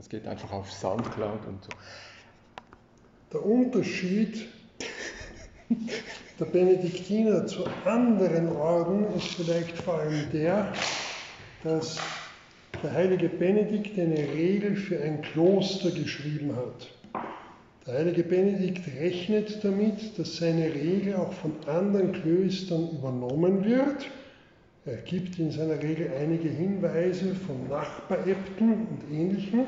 Das geht einfach auf Soundcloud und so. Der Unterschied der Benediktiner zu anderen Orden ist vielleicht vor allem der, dass der heilige Benedikt eine Regel für ein Kloster geschrieben hat. Der heilige Benedikt rechnet damit, dass seine Regel auch von anderen Klöstern übernommen wird. Er gibt in seiner Regel einige Hinweise von Nachbaräbten und Ähnlichem.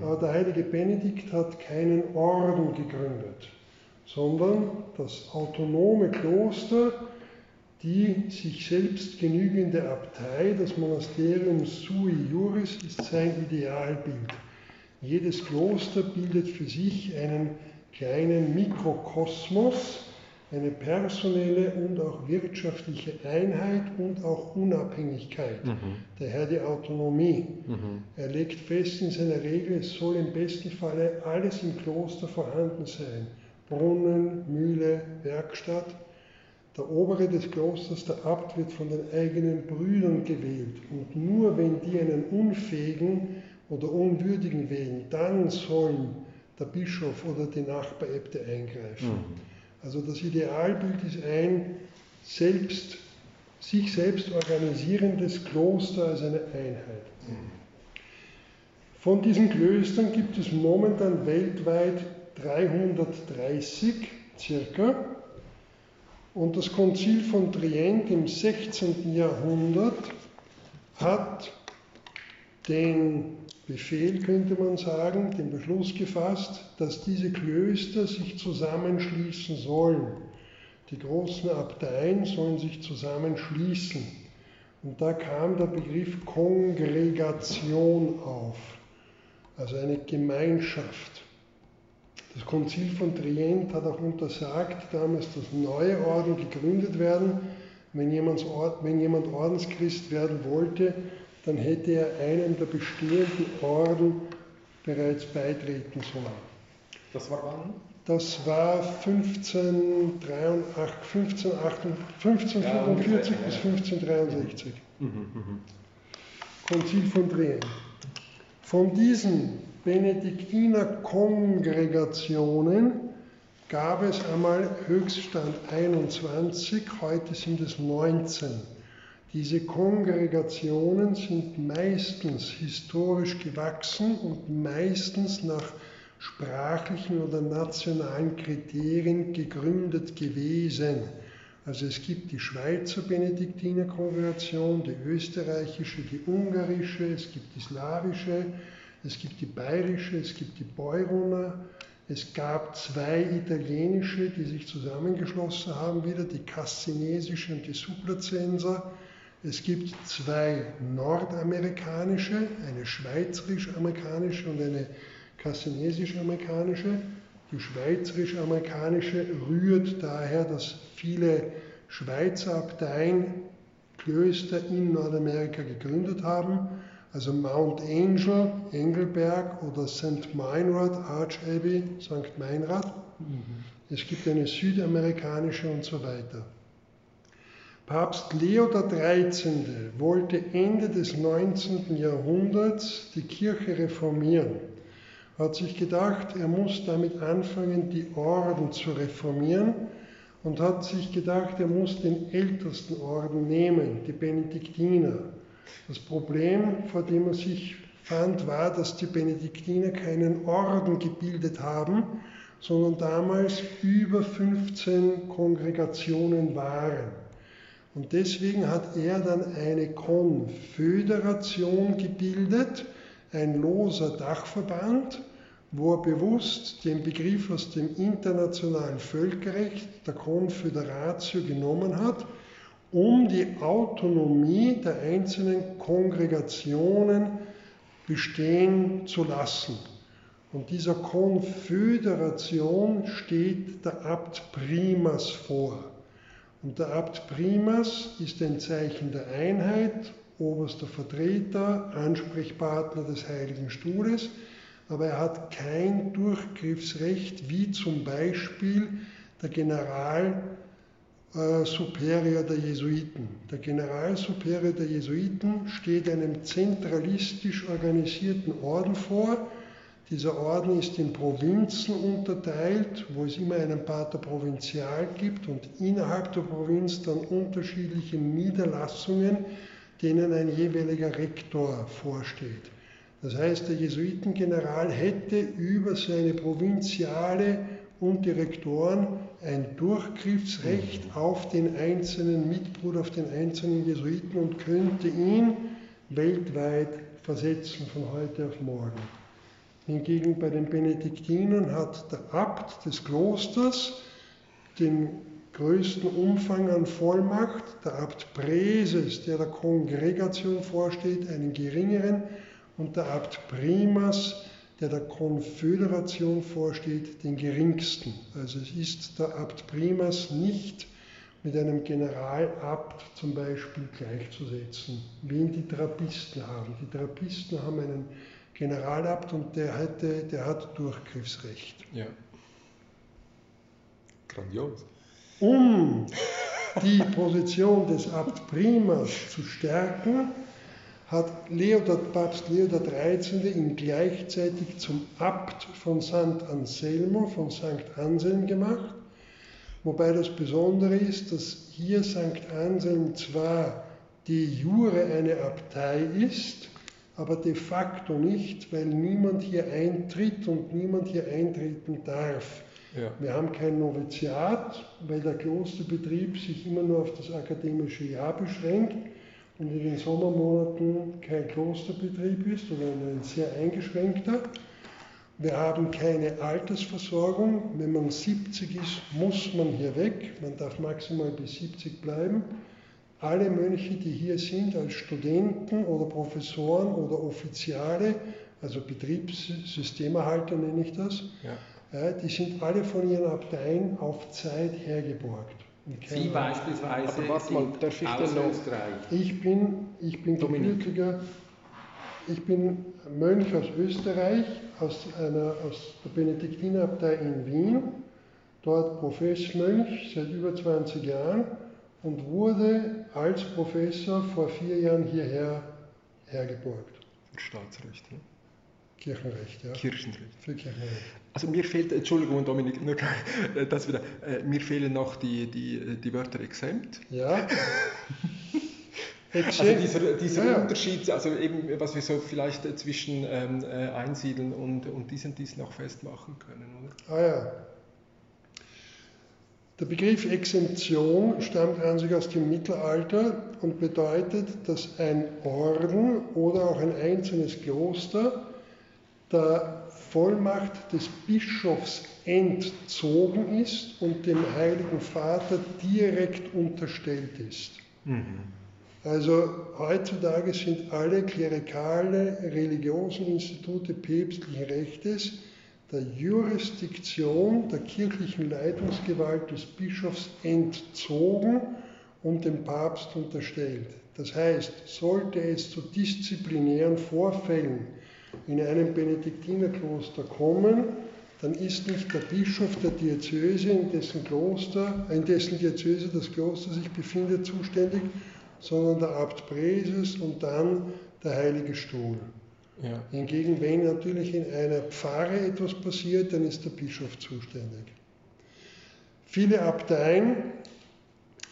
Aber der heilige Benedikt hat keinen Orden gegründet, sondern das autonome Kloster, die sich selbst genügende Abtei, das Monasterium sui juris, ist sein Idealbild. Jedes Kloster bildet für sich einen kleinen Mikrokosmos, eine personelle und auch wirtschaftliche Einheit und auch Unabhängigkeit, mhm. daher die Autonomie. Mhm. Er legt fest in seiner Regel, es soll im besten Falle alles im Kloster vorhanden sein. Brunnen, Mühle, Werkstatt. Der Obere des Klosters, der Abt, wird von den eigenen Brüdern gewählt. Und nur wenn die einen Unfähigen oder Unwürdigen wählen, dann sollen der Bischof oder die Nachbaräbte eingreifen. Mhm. Also das Idealbild ist ein selbst, sich selbst organisierendes Kloster als eine Einheit. Von diesen Klöstern gibt es momentan weltweit 330 circa. Und das Konzil von Trient im 16. Jahrhundert hat den Befehl, könnte man sagen, den Beschluss gefasst, dass diese Klöster sich zusammenschließen sollen. Die großen Abteien sollen sich zusammenschließen. Und da kam der Begriff Kongregation auf, also eine Gemeinschaft. Das Konzil von Trient hat auch untersagt damals, dass neue Orden gegründet werden. Wenn jemand, wenn jemand Ordenschrist werden wollte, dann hätte er einem der bestehenden Orden bereits beitreten sollen. Das war wann? Das war 1543, 1545 bis 1563. Mhm, mhm. Konzil von Trient. Von diesen Benediktinerkongregationen gab es einmal Höchststand 21, heute sind es 19. Diese Kongregationen sind meistens historisch gewachsen und meistens nach sprachlichen oder nationalen Kriterien gegründet gewesen. Also es gibt die Schweizer Benediktinerkongregation, die österreichische, die ungarische, es gibt die slawische, es gibt die bayerische, es gibt die Beuroner, es gab zwei italienische, die sich zusammengeschlossen haben, wieder die Cassinesische und die Sublazenser. Es gibt zwei nordamerikanische, eine schweizerisch-amerikanische und eine kassinesisch-amerikanische. Die schweizerisch-amerikanische rührt daher, dass viele Schweizer Abteien Klöster in Nordamerika gegründet haben, also Mount Angel, Engelberg oder St. Meinrad, Arch Abbey, St. Meinrad. Mhm. Es gibt eine südamerikanische und so weiter. Papst Leo XIII. wollte Ende des 19. Jahrhunderts die Kirche reformieren, hat sich gedacht, er muss damit anfangen, die Orden zu reformieren und hat sich gedacht, er muss den ältesten Orden nehmen, die Benediktiner. Das Problem, vor dem er sich fand, war, dass die Benediktiner keinen Orden gebildet haben, sondern damals über 15 Kongregationen waren. Und deswegen hat er dann eine Konföderation gebildet, ein loser Dachverband, wo er bewusst den Begriff aus dem internationalen Völkerrecht, der Konföderatio, genommen hat, um die Autonomie der einzelnen Kongregationen bestehen zu lassen. Und dieser Konföderation steht der Abt Primas vor. Und der Abt Primas ist ein Zeichen der Einheit, oberster Vertreter, Ansprechpartner des Heiligen Stuhles, aber er hat kein Durchgriffsrecht, wie zum Beispiel der General äh, Superior der Jesuiten. Der Generalsuperior der Jesuiten steht einem zentralistisch organisierten Orden vor. Dieser Orden ist in Provinzen unterteilt, wo es immer einen Pater Provinzial gibt und innerhalb der Provinz dann unterschiedliche Niederlassungen, denen ein jeweiliger Rektor vorsteht. Das heißt, der Jesuitengeneral hätte über seine Provinziale und Direktoren ein Durchgriffsrecht auf den einzelnen Mitbruder, auf den einzelnen Jesuiten und könnte ihn weltweit versetzen von heute auf morgen. Hingegen bei den Benediktinern hat der Abt des Klosters den größten Umfang an Vollmacht, der Abt Präses, der der Kongregation vorsteht, einen geringeren und der Abt Primas, der der Konföderation vorsteht, den geringsten. Also es ist der Abt Primas nicht mit einem Generalabt zum Beispiel gleichzusetzen, wie ihn die Trappisten haben. Die Trappisten haben einen Generalabt und der, hatte, der hat Durchgriffsrecht. Ja. Grandios. Um die Position des Abt Primas zu stärken, hat Leo, der Papst Leo XIII. ihn gleichzeitig zum Abt von St. Anselmo, von St. Anselm gemacht. Wobei das Besondere ist, dass hier St. Anselm zwar de jure eine Abtei ist, aber de facto nicht, weil niemand hier eintritt und niemand hier eintreten darf. Ja. Wir haben kein Noviziat, weil der Klosterbetrieb sich immer nur auf das akademische Jahr beschränkt und in den Sommermonaten kein Klosterbetrieb ist oder ein sehr eingeschränkter. Wir haben keine Altersversorgung. Wenn man 70 ist, muss man hier weg. Man darf maximal bis 70 bleiben. Alle Mönche, die hier sind, als Studenten oder Professoren oder Offiziale, also Betriebssystemerhalter nenne ich das, ja. die sind alle von ihren Abteien auf Zeit hergeborgt. Sie beispielsweise Aber warte mal, darf ich aus noch? Österreich. Ich bin, ich bin gebürtiger, ich bin Mönch aus Österreich, aus, einer, aus der Benediktinerabtei in Wien, dort Professmönch seit über 20 Jahren und wurde als Professor vor vier Jahren hierher hergeborgt. Für Staatsrecht. Ne? Kirchenrecht, ja. Kirchenrecht. Für Kirchenrecht. Also mir fehlt, Entschuldigung Dominik, nur äh, das wieder, äh, mir fehlen noch die, die, die Wörter exempt. Ja. Also dieser, dieser ja. Unterschied, also eben, was wir so vielleicht äh, zwischen ähm, äh, Einsiedeln und, und dies und dies noch festmachen können, oder? Ah ja. Der Begriff Exemption stammt an sich aus dem Mittelalter und bedeutet, dass ein Orden oder auch ein einzelnes Kloster der Vollmacht des Bischofs entzogen ist und dem Heiligen Vater direkt unterstellt ist. Mhm. Also heutzutage sind alle klerikale, religiösen Institute päpstlichen Rechtes der Jurisdiktion, der kirchlichen Leitungsgewalt des Bischofs entzogen und dem Papst unterstellt. Das heißt, sollte es zu disziplinären Vorfällen in einem Benediktinerkloster kommen, dann ist nicht der Bischof der Diözese, in dessen Kloster, in dessen Diözese das Kloster sich befindet, zuständig, sondern der Abt Präses und dann der Heilige Stuhl. Ja. Hingegen, wenn natürlich in einer Pfarre etwas passiert, dann ist der Bischof zuständig. Viele Abteien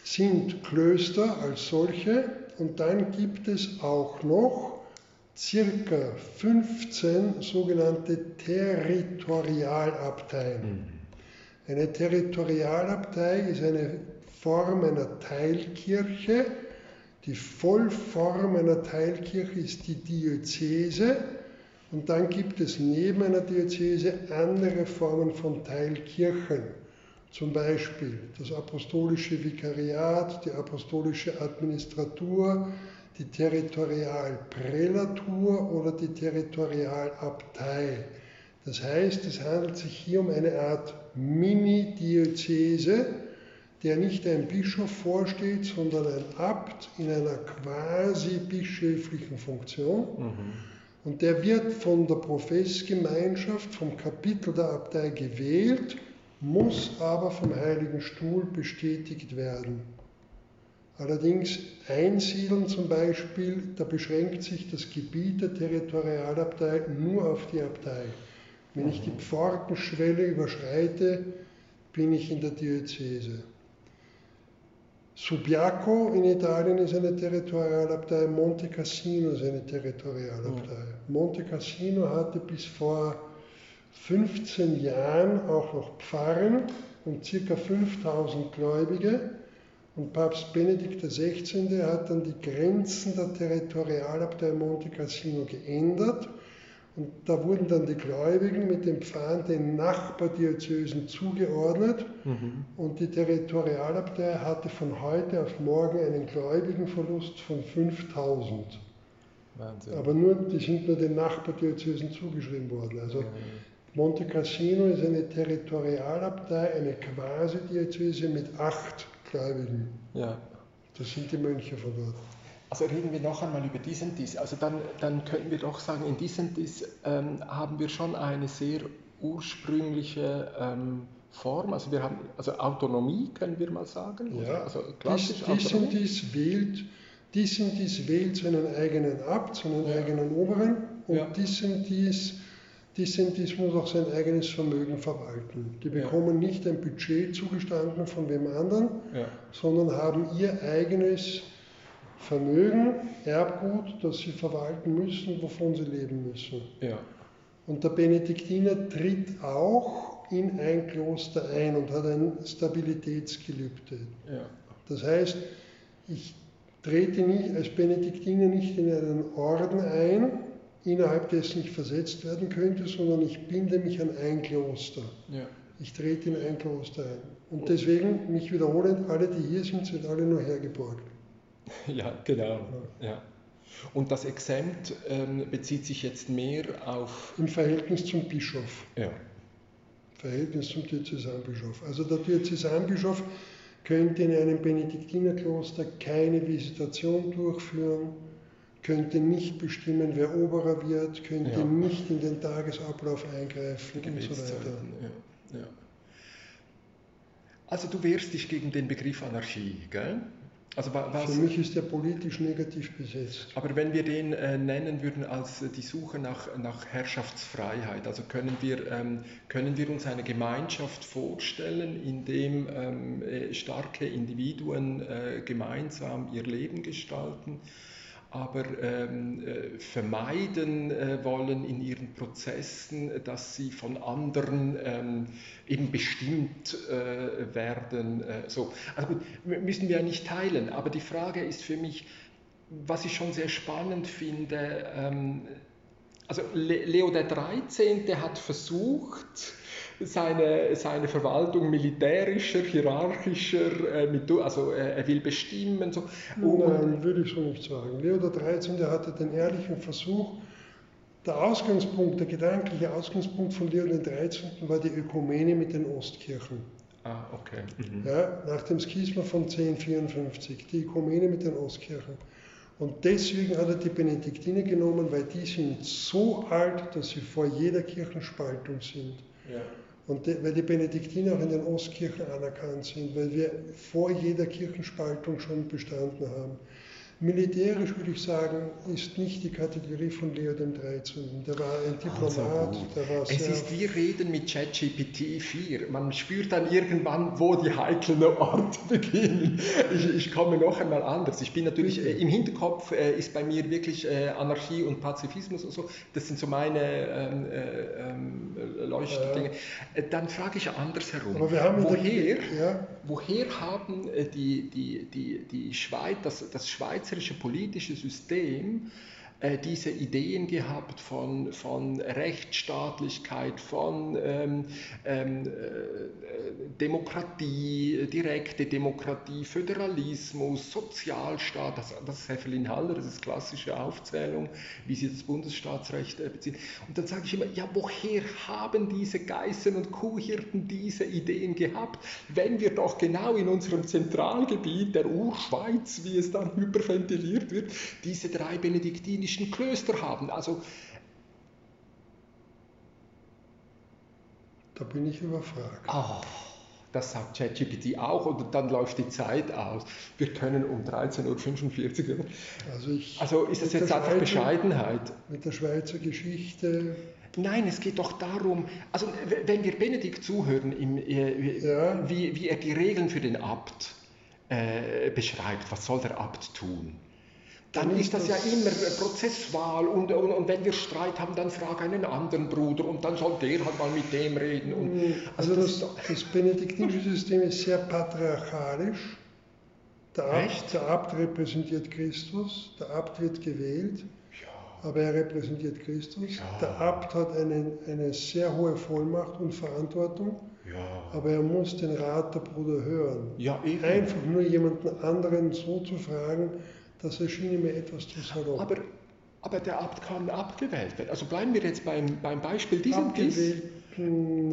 sind Klöster als solche und dann gibt es auch noch circa 15 sogenannte Territorialabteien. Mhm. Eine Territorialabtei ist eine Form einer Teilkirche. Die Vollform einer Teilkirche ist die Diözese und dann gibt es neben einer Diözese andere Formen von Teilkirchen. Zum Beispiel das apostolische Vikariat, die apostolische Administratur, die Territorialprälatur oder die Territorialabtei. Das heißt, es handelt sich hier um eine Art Mini-Diözese, der nicht ein Bischof vorsteht, sondern ein Abt in einer quasi bischöflichen Funktion. Mhm. Und der wird von der Professgemeinschaft, vom Kapitel der Abtei gewählt muss aber vom Heiligen Stuhl bestätigt werden. Allerdings einsiedeln zum Beispiel, da beschränkt sich das Gebiet der Territorialabtei nur auf die Abtei. Wenn ich die Pfortenschwelle überschreite, bin ich in der Diözese. Subiaco in Italien ist eine Territorialabtei, Monte Cassino ist eine Territorialabtei. Monte Cassino hatte bis vor 15 Jahren auch noch Pfarren und ca. 5000 Gläubige. Und Papst Benedikt XVI. hat dann die Grenzen der Territorialabtei Monte Cassino geändert. Und da wurden dann die Gläubigen mit den Pfarren den Nachbardiözesen zugeordnet. Mhm. Und die Territorialabtei hatte von heute auf morgen einen Gläubigenverlust von 5000. Wahnsinn. Aber nur, die sind nur den Nachbardiözesen zugeschrieben worden. Also mhm. Monte Cassino ist eine Territorialabtei, eine Quasi-Diözese mit acht Gläubigen. Ja. Das sind die Mönche von dort. Also reden wir noch einmal über diesen Dies. Also dann, dann könnten wir doch sagen, in diesem Dies ähm, haben wir schon eine sehr ursprüngliche ähm, Form. Also wir haben also Autonomie, können wir mal sagen. Ja, also klassisch dies, dies und dies wählt, dies und dies wählt seinen eigenen Abt, seinen ja. eigenen Oberen und ja. dies und dies die sind, das muss auch sein eigenes Vermögen verwalten. Die bekommen ja. nicht ein Budget zugestanden von wem anderen, ja. sondern haben ihr eigenes Vermögen, Erbgut, das sie verwalten müssen, wovon sie leben müssen. Ja. Und der Benediktiner tritt auch in ein Kloster ein und hat ein Stabilitätsgelübde. Das heißt, ich trete nicht, als Benediktiner nicht in einen Orden ein, innerhalb dessen ich versetzt werden könnte, sondern ich binde mich an ein Kloster. Ja. Ich trete in ein Kloster ein. Und deswegen, mich wiederholend, alle, die hier sind, sind alle nur hergeborgt. Ja, genau. Ja. Und das Exempt ähm, bezieht sich jetzt mehr auf. Im Verhältnis zum Bischof. Ja. Verhältnis zum Diözesanbischof. Also der Diözesanbischof könnte in einem Benediktinerkloster keine Visitation durchführen könnte nicht bestimmen, wer Oberer wird, könnte ja. nicht in den Tagesablauf eingreifen und so weiter. Ja. Ja. Also du wehrst dich gegen den Begriff Anarchie, gell? Also was, Für mich ist der politisch negativ besetzt. Aber wenn wir den äh, nennen würden als äh, die Suche nach, nach Herrschaftsfreiheit, also können wir, ähm, können wir uns eine Gemeinschaft vorstellen, in dem ähm, äh, starke Individuen äh, gemeinsam ihr Leben gestalten? Aber ähm, äh, vermeiden äh, wollen in ihren Prozessen, dass sie von anderen ähm, eben bestimmt äh, werden. Äh, so. Also gut, müssen wir ja nicht teilen, aber die Frage ist für mich, was ich schon sehr spannend finde, ähm, also Leo der 13. hat versucht, seine, seine Verwaltung militärischer, hierarchischer, äh, also äh, er will bestimmen. So. Nein, würde ich so nicht sagen. Leo XIII. hatte den ehrlichen Versuch, der Ausgangspunkt, der gedankliche Ausgangspunkt von Leo XIII. war die Ökumene mit den Ostkirchen. Ah, okay. Mhm. Ja, nach dem Schisma von 1054, die Ökumene mit den Ostkirchen. Und deswegen hat er die Benediktiner genommen, weil die sind so alt, dass sie vor jeder Kirchenspaltung sind. Ja. Und weil die Benediktiner auch in den Ostkirchen anerkannt sind, weil wir vor jeder Kirchenspaltung schon bestanden haben. Militärisch würde ich sagen, ist nicht die Kategorie von Leo dem 13. Der war ein Diplomat, also der war. Es ist wie Reden mit ChatGPT 4. Man spürt dann irgendwann, wo die heiklen Orte beginnen. Ich, ich komme noch einmal anders. Ich bin natürlich, äh, im Hinterkopf äh, ist bei mir wirklich äh, Anarchie und Pazifismus und so. Das sind so meine ähm, äh, ähm, Leuchtdinge. Ja. Äh, dann frage ich andersherum. woher, ja. woher haben äh, die, die, die, die Schweiz, das, das Schweizer schweizerische politische System äh, diese Ideen gehabt von, von Rechtsstaatlichkeit, von ähm, ähm, äh, Demokratie, direkte Demokratie, Föderalismus, Sozialstaat, das, das ist Evelyn Haller, das ist klassische Aufzählung, wie sie das Bundesstaatsrecht äh, beziehen. Und dann sage ich immer, ja, woher haben diese Geißen und Kuhhirten diese Ideen gehabt, wenn wir doch genau in unserem Zentralgebiet der Urschweiz, wie es dann hyperventiliert wird, diese drei benediktinischen Klöster haben. Also Da bin ich überfragt. Ah, das sagt ChatGPT auch und dann läuft die Zeit aus. Wir können um 13.45 Uhr. Also, ich, Also ist mit jetzt einfach Schweizer- Bescheidenheit? Mit der Schweizer Geschichte, Nein, es geht doch darum, also wenn wir Benedikt zuhören, im, äh, Ja. wie, wie er die Regeln für den Abt äh, beschreibt, was soll der Abt tun? Dann ist das, ja das- immer Prozesswahl und, und, und wenn wir Streit haben, dann frag einen anderen Bruder und dann soll der halt mal mit dem reden. Und, also das das, doch- das benediktinische System ist sehr patriarchalisch. Der Abt, der Abt repräsentiert Christus, der Abt wird gewählt, aber er repräsentiert Christus. Ja. Der Abt hat eine, eine sehr hohe Vollmacht und Verantwortung, ja. aber er muss den Rat der Brüder hören. ja. Einfach nur jemanden anderen so zu fragen, das erschien mir etwas zu salopp. Aber, aber der Abt kann abgewählt werden. Also bleiben wir jetzt beim, beim Beispiel diesem dies. Abgewählten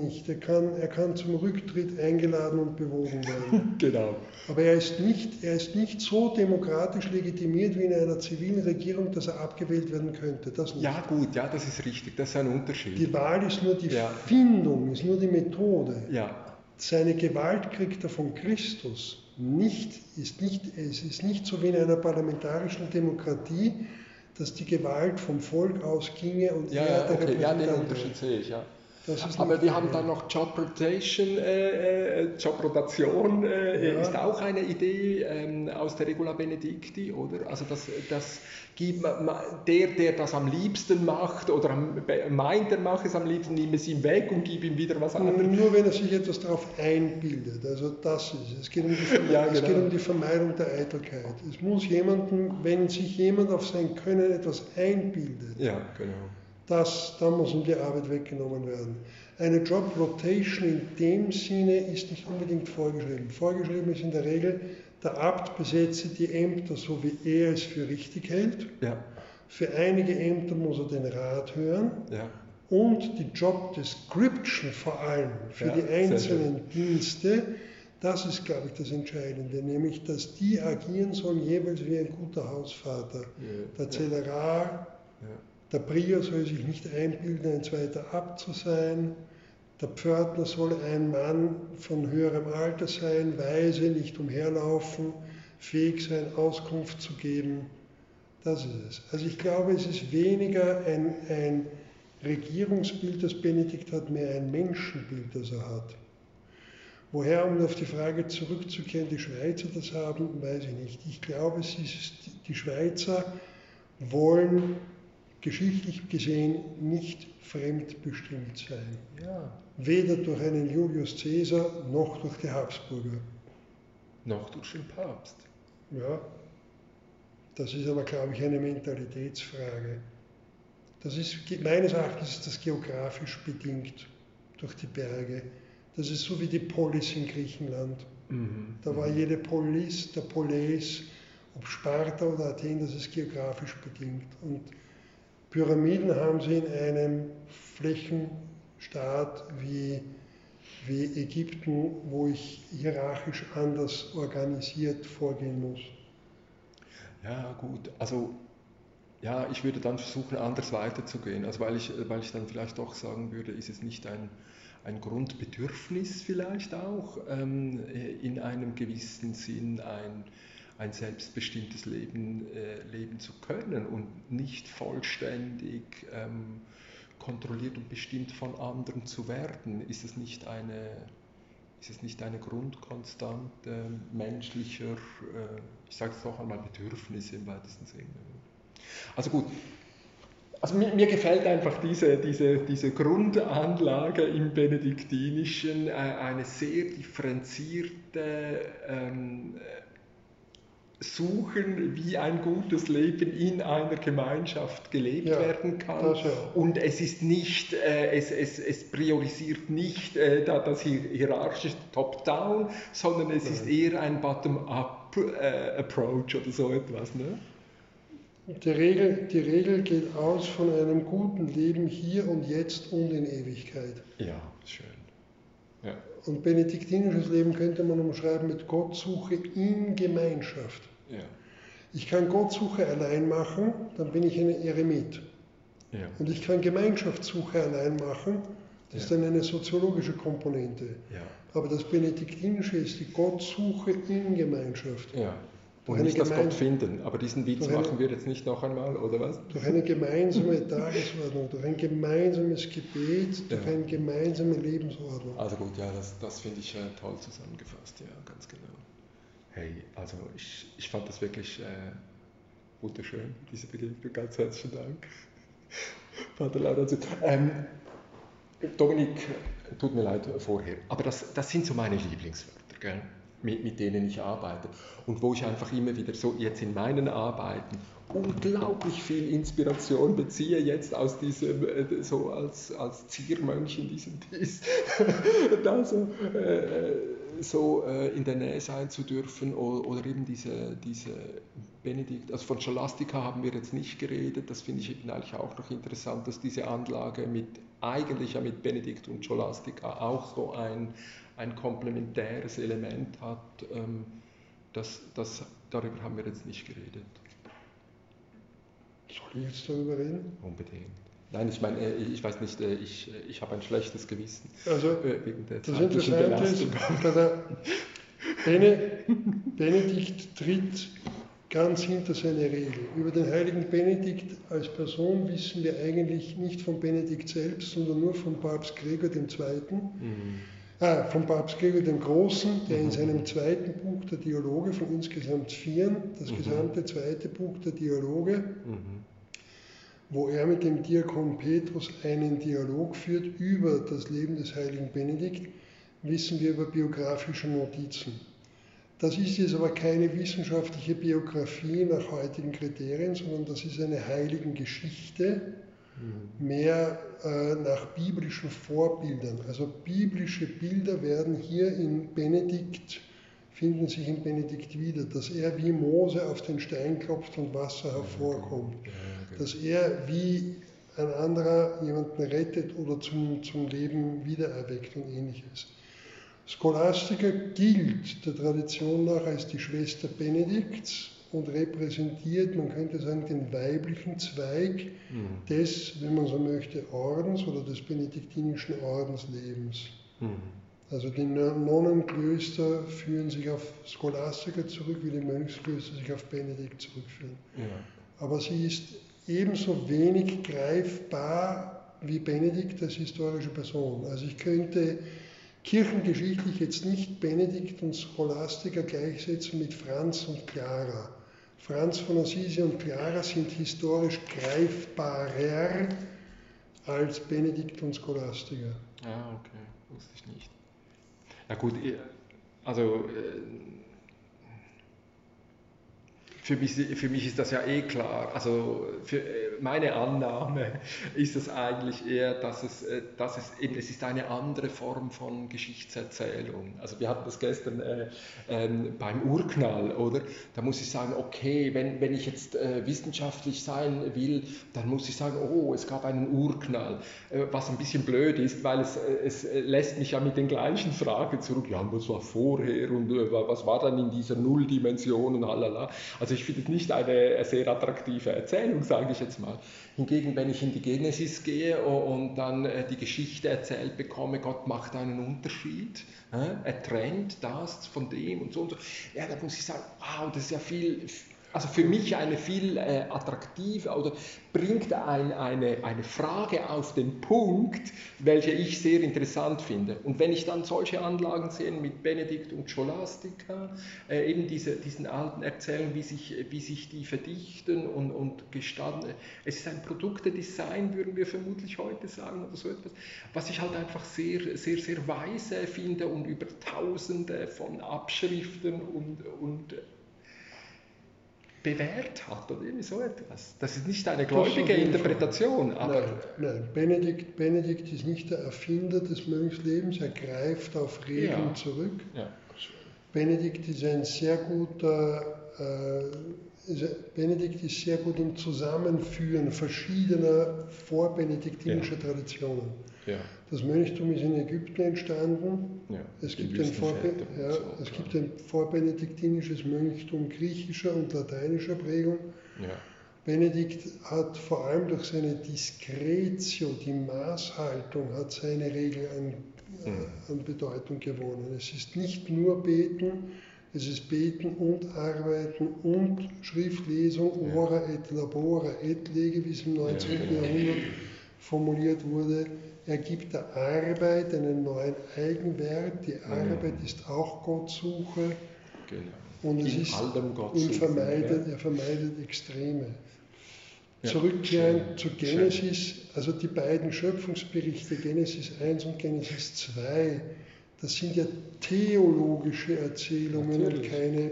nicht. Er kann, er kann zum Rücktritt eingeladen und bewogen werden. Genau. Aber er ist, nicht, er ist nicht so demokratisch legitimiert wie in einer zivilen Regierung, dass er abgewählt werden könnte. Das nicht. Ja, gut, ja, das ist richtig, das ist ein Unterschied. Die Wahl ist nur die Ja. Findung, ist nur die Methode. Ja, Seine Gewalt kriegt er von Christus. Nicht, ist nicht, es ist nicht so wie in einer parlamentarischen Demokratie, dass die Gewalt vom Volk ausginge und ja, er der okay, ja, den Repräsentant Unterschied sehe ich, ja. Aber wir haben dann noch Job Rotation, äh, äh, Job Rotation äh, Ja. ist auch eine Idee ähm, aus der Regula Benedicti, oder? Also das, das gibt der, der das am liebsten macht oder am, meint, er macht es am liebsten, nimm es ihm weg und gib ihm wieder was anderes. Nur wenn er sich etwas darauf einbildet. Also das ist es. Es geht um die, Ja, es genau. geht um die Vermeidung der Eitelkeit. Es muss jemanden, wenn sich jemand auf sein Können etwas einbildet, Ja, genau. Das, da muss ihm die Arbeit weggenommen werden. Eine Job Rotation in dem Sinne ist nicht unbedingt vorgeschrieben. Vorgeschrieben ist in der Regel, der Abt besetze die Ämter so, wie er es für richtig hält. Ja, Für einige Ämter muss er den Rat hören. ja. Und die Job Description vor allem für Ja, die einzelnen Dienste, das ist, glaube ich, das Entscheidende, nämlich, dass die agieren sollen jeweils wie ein guter Hausvater. Der Zellerar. Der Prior soll sich nicht einbilden, ein zweiter Abt zu sein. Der Pförtner soll ein Mann von höherem Alter sein, weise, nicht umherlaufen, fähig sein, Auskunft zu geben. Das ist es. Also ich glaube, es ist weniger ein, ein Regierungsbild, das Benedikt hat, mehr ein Menschenbild, das er hat. Woher, um auf die Frage zurückzukehren, die Schweizer das haben, weiß ich nicht. Ich glaube, es ist, die Schweizer wollen geschichtlich gesehen nicht fremdbestimmt sein. ja. Weder durch einen Julius Caesar noch durch die Habsburger. Noch durch den Papst. Ja, das ist aber, glaube ich, eine Mentalitätsfrage. Das ist, meines Erachtens ist das geografisch bedingt durch die Berge. Das ist so wie die Polis in Griechenland. Mhm. Da war jede Polis, der Polis, ob Sparta oder Athen, das ist geografisch bedingt. Und Pyramiden haben sie in einem Flächenstaat wie, wie Ägypten, wo ich hierarchisch anders organisiert vorgehen muss. Ja, gut. Also, ja, ich würde dann versuchen, anders weiterzugehen. Also, weil ich, weil ich dann vielleicht doch sagen würde, ist es nicht ein, ein Grundbedürfnis vielleicht auch, ähm, in einem gewissen Sinn ein, ein selbstbestimmtes Leben äh, leben zu können und nicht vollständig ähm, kontrolliert und bestimmt von anderen zu werden? Ist es nicht eine, ist es nicht eine Grundkonstante menschlicher, äh, ich sage es noch einmal, Bedürfnisse im weitesten Sinne? Also gut, also mir, mir gefällt einfach diese, diese, diese Grundanlage im Benediktinischen, äh, eine sehr differenzierte ähm, Suchen, wie ein gutes Leben in einer Gemeinschaft gelebt Ja, werden kann. das ja. Und es ist nicht, äh, es, es, es priorisiert nicht äh, da- das hier- hierarchische Top-Down, sondern es ist eher ein Bottom-up-Approach oder so etwas. Ne? Die Regel, die Regel geht aus von einem guten Leben hier und jetzt und in Ewigkeit. Ja, schön. Ja. Und benediktinisches Leben könnte man umschreiben mit Gottsuche in Gemeinschaft. Ja. Ich kann Gottsuche allein machen, dann bin ich ein Eremit. Ja. Und ich kann Gemeinschaftssuche allein machen, Das ist dann eine soziologische Komponente. Aber das Benediktinische ist die Gottsuche in Gemeinschaft. Und nicht das Gott finden. Aber diesen Witz eine- machen wir jetzt nicht noch einmal, oder was? Durch eine gemeinsame Tagesordnung, durch ein gemeinsames Gebet, durch Ja. eine gemeinsame Lebensordnung. Also gut, ja, das, das finde ich äh, toll zusammengefasst, ja, ganz genau. Hey, also ich, ich fand das wirklich äh, wunderschön, diese Begegnung. Ganz herzlichen Dank. Vater Laurenz. Ähm, Dominik, tut mir leid vorher, aber das, das sind so meine Lieblingswörter, gell? Mit, mit denen ich arbeite. Und wo ich einfach immer wieder so jetzt in meinen Arbeiten unglaublich viel Inspiration beziehe, jetzt aus diesem, äh, so als, als Ziermönch in diesem Dies, da so, äh, so äh, in der Nähe sein zu dürfen oder, oder eben diese, diese Benedikt, also von Scholastica haben wir jetzt nicht geredet, das finde ich eben eigentlich auch noch interessant, dass diese Anlage mit, eigentlich ja mit Benedikt und Scholastica auch so ein, ein komplementäres Element hat, ähm, das, das, darüber haben wir jetzt nicht geredet. Soll ich jetzt darüber reden? Unbedingt. Nein, ich meine, äh, ich weiß nicht, äh, ich, ich habe ein schlechtes Gewissen Also, äh, wegen der das Interessante ist, Belastung. bei der Bene, Benedikt tritt ganz hinter seine Regel. Über den heiligen Benedikt als Person wissen wir eigentlich nicht von Benedikt selbst, sondern nur von Papst Gregor II. Mhm. Ah, von Papst Gregor dem Großen, der in Mhm. seinem zweiten Buch der Dialoge von insgesamt vieren, das Mhm. gesamte zweite Buch der Dialoge, Mhm. wo er mit dem Diakon Petrus einen Dialog führt über das Leben des heiligen Benedikt, wissen wir über biografische Notizen. Das ist jetzt aber keine wissenschaftliche Biografie nach heutigen Kriterien, sondern das ist eine heiligen Geschichte, Mhm. mehr äh, nach biblischen Vorbildern. Also biblische Bilder werden hier in Benedikt, finden sich in Benedikt wieder, dass er wie Mose auf den Stein klopft und Wasser hervorkommt Ja, genau. dass er wie ein anderer jemanden rettet oder zum, zum Leben wiedererweckt und ähnliches. Scholastica gilt der Tradition nach als die Schwester Benedikts und repräsentiert, man könnte sagen, den weiblichen Zweig Mhm. des, wenn man so möchte, Ordens oder des benediktinischen Ordenslebens. Mhm. Also die Nonnenklöster führen sich auf Scholastica zurück, wie die Mönchsklöster sich auf Benedikt zurückführen Ja. aber sie ist ebenso wenig greifbar wie Benedikt als historische Person. Also ich könnte kirchengeschichtlich jetzt nicht Benedikt und Scholastiker gleichsetzen mit Franz und Clara. Franz von Assisi und Clara sind historisch greifbarer als Benedikt und Scholastiker. Ah, okay, wusste ich nicht. Ja gut, ihr- also äh, für mich, für mich ist das ja eh klar. Also für äh, meine Annahme ist es eigentlich eher, dass es, äh, dass es eben, es ist eine andere Form von Geschichtserzählung. Also wir hatten das gestern äh, ähm, beim Urknall, oder? Da muss ich sagen, okay, wenn, wenn ich jetzt äh, wissenschaftlich sein will, dann muss ich sagen, oh, es gab einen Urknall. Äh, was ein bisschen blöd ist, weil es, äh, es äh, lässt mich ja mit den gleichen Fragen zurück. Ja, was war vorher und äh, was war dann in dieser Nulldimension und halala. Also ich finde es nicht eine sehr attraktive Erzählung, sage ich jetzt mal. Hingegen, wenn ich in die Genesis gehe und dann äh, die Geschichte erzählt bekomme, Gott macht einen Unterschied, er trennt das von dem und so und so, ja, da muss ich sagen, wow, das ist ja viel, also für mich eine viel äh, attraktive oder bringt ein, eine, eine Frage auf den Punkt, welche ich sehr interessant finde. Und wenn ich dann solche Anlagen sehe mit Benedikt und Scholastica, äh, eben diese, diesen alten Erzählungen, wie sich, wie sich die verdichten und, und gestanden, es ist ein Produktedesign, würden wir vermutlich heute sagen oder so etwas, was ich halt einfach sehr, sehr, sehr weise finde und über Tausende von Abschriften und, und bewährt hat oder irgendwie so etwas. Das ist nicht eine gläubige. Interpretation, aber nein, nein. Benedikt, Benedikt ist nicht der Erfinder des Mönchslebens, er greift auf Regeln Ja. zurück. ja. Benedikt ist ein sehr guter, äh, Benedikt ist sehr gut im Zusammenführen verschiedener vorbenediktinischer Traditionen. Ja. Das Mönchtum ist in Ägypten entstanden. Ja. Es gibt, ein, Vorbe ja, so, es ja. gibt ein vorbenediktinisches Mönchtum griechischer und lateinischer Prägung. Ja. Benedikt hat vor allem durch seine Diskretio, die Maßhaltung, hat seine Regel an, äh, an Bedeutung gewonnen. Es ist nicht nur Beten, es ist Beten und Arbeiten und Schriftlesung, ora et labora et lege, wie es im 19. Jahrhundert formuliert wurde. Er gibt der Arbeit einen neuen Eigenwert. Die Arbeit ist auch Gottsuche. Genau. Und es In ist, allem Gott und suchen, vermeidet, ja. er vermeidet Extreme. Ja, Zurückkehren schön, zu Genesis, also die beiden Schöpfungsberichte, Genesis 1 und Genesis 2, das sind ja theologische Erzählungen und Natürlich. keine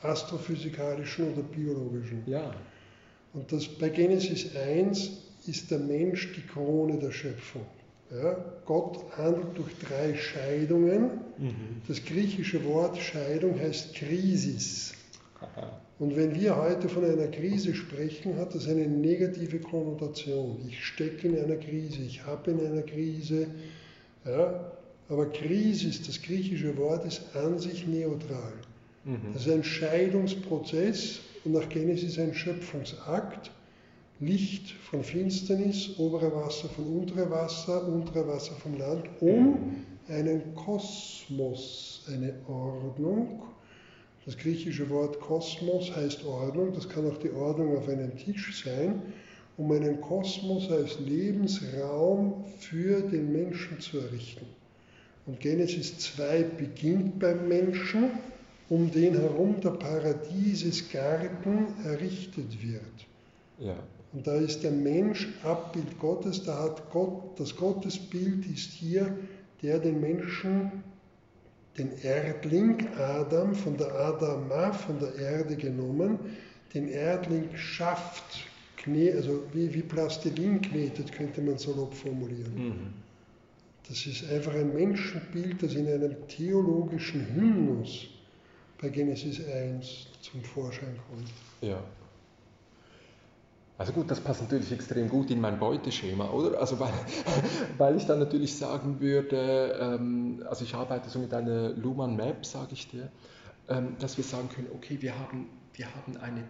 astrophysikalischen oder biologischen. Ja, Und das, bei Genesis 1 ist der Mensch die Krone der Schöpfung. Ja, Gott handelt durch drei Scheidungen. Das griechische Wort Scheidung heißt Krisis. Und wenn wir heute von einer Krise sprechen, hat das eine negative Konnotation. Ich stecke in einer Krise, ich habe in einer Krise. Ja, aber Krisis, das griechische Wort, ist an sich neutral. Das ist ein Scheidungsprozess und nach Genesis ein Schöpfungsakt. Licht von Finsternis, obere Wasser von untere Wasser, untere Wasser vom Land, um einen Kosmos, eine Ordnung. Das griechische Wort Kosmos heißt Ordnung, das kann auch die Ordnung auf einem Tisch sein, um einen Kosmos als Lebensraum für den Menschen zu errichten. Und Genesis 2 beginnt beim Menschen, um den herum der Paradiesesgarten errichtet wird. ja, Und da ist der Mensch Abbild Gottes, da hat Gott, das Gottesbild ist hier, der den Menschen, den Erdling Adam, von der Adama, von der Erde genommen, den Erdling schafft, also wie, wie Plastilin knetet, könnte man salopp formulieren. Das ist einfach ein Menschenbild, das in einem theologischen Hymnus bei Genesis 1 zum Vorschein kommt. ja. Also gut, das passt natürlich extrem gut in mein Beuteschema, oder? Also weil, weil ich dann natürlich sagen würde, ähm, also ich arbeite so mit einer Luhmann Map, sage ich dir, ähm, dass wir sagen können, okay, wir haben, wir haben eine,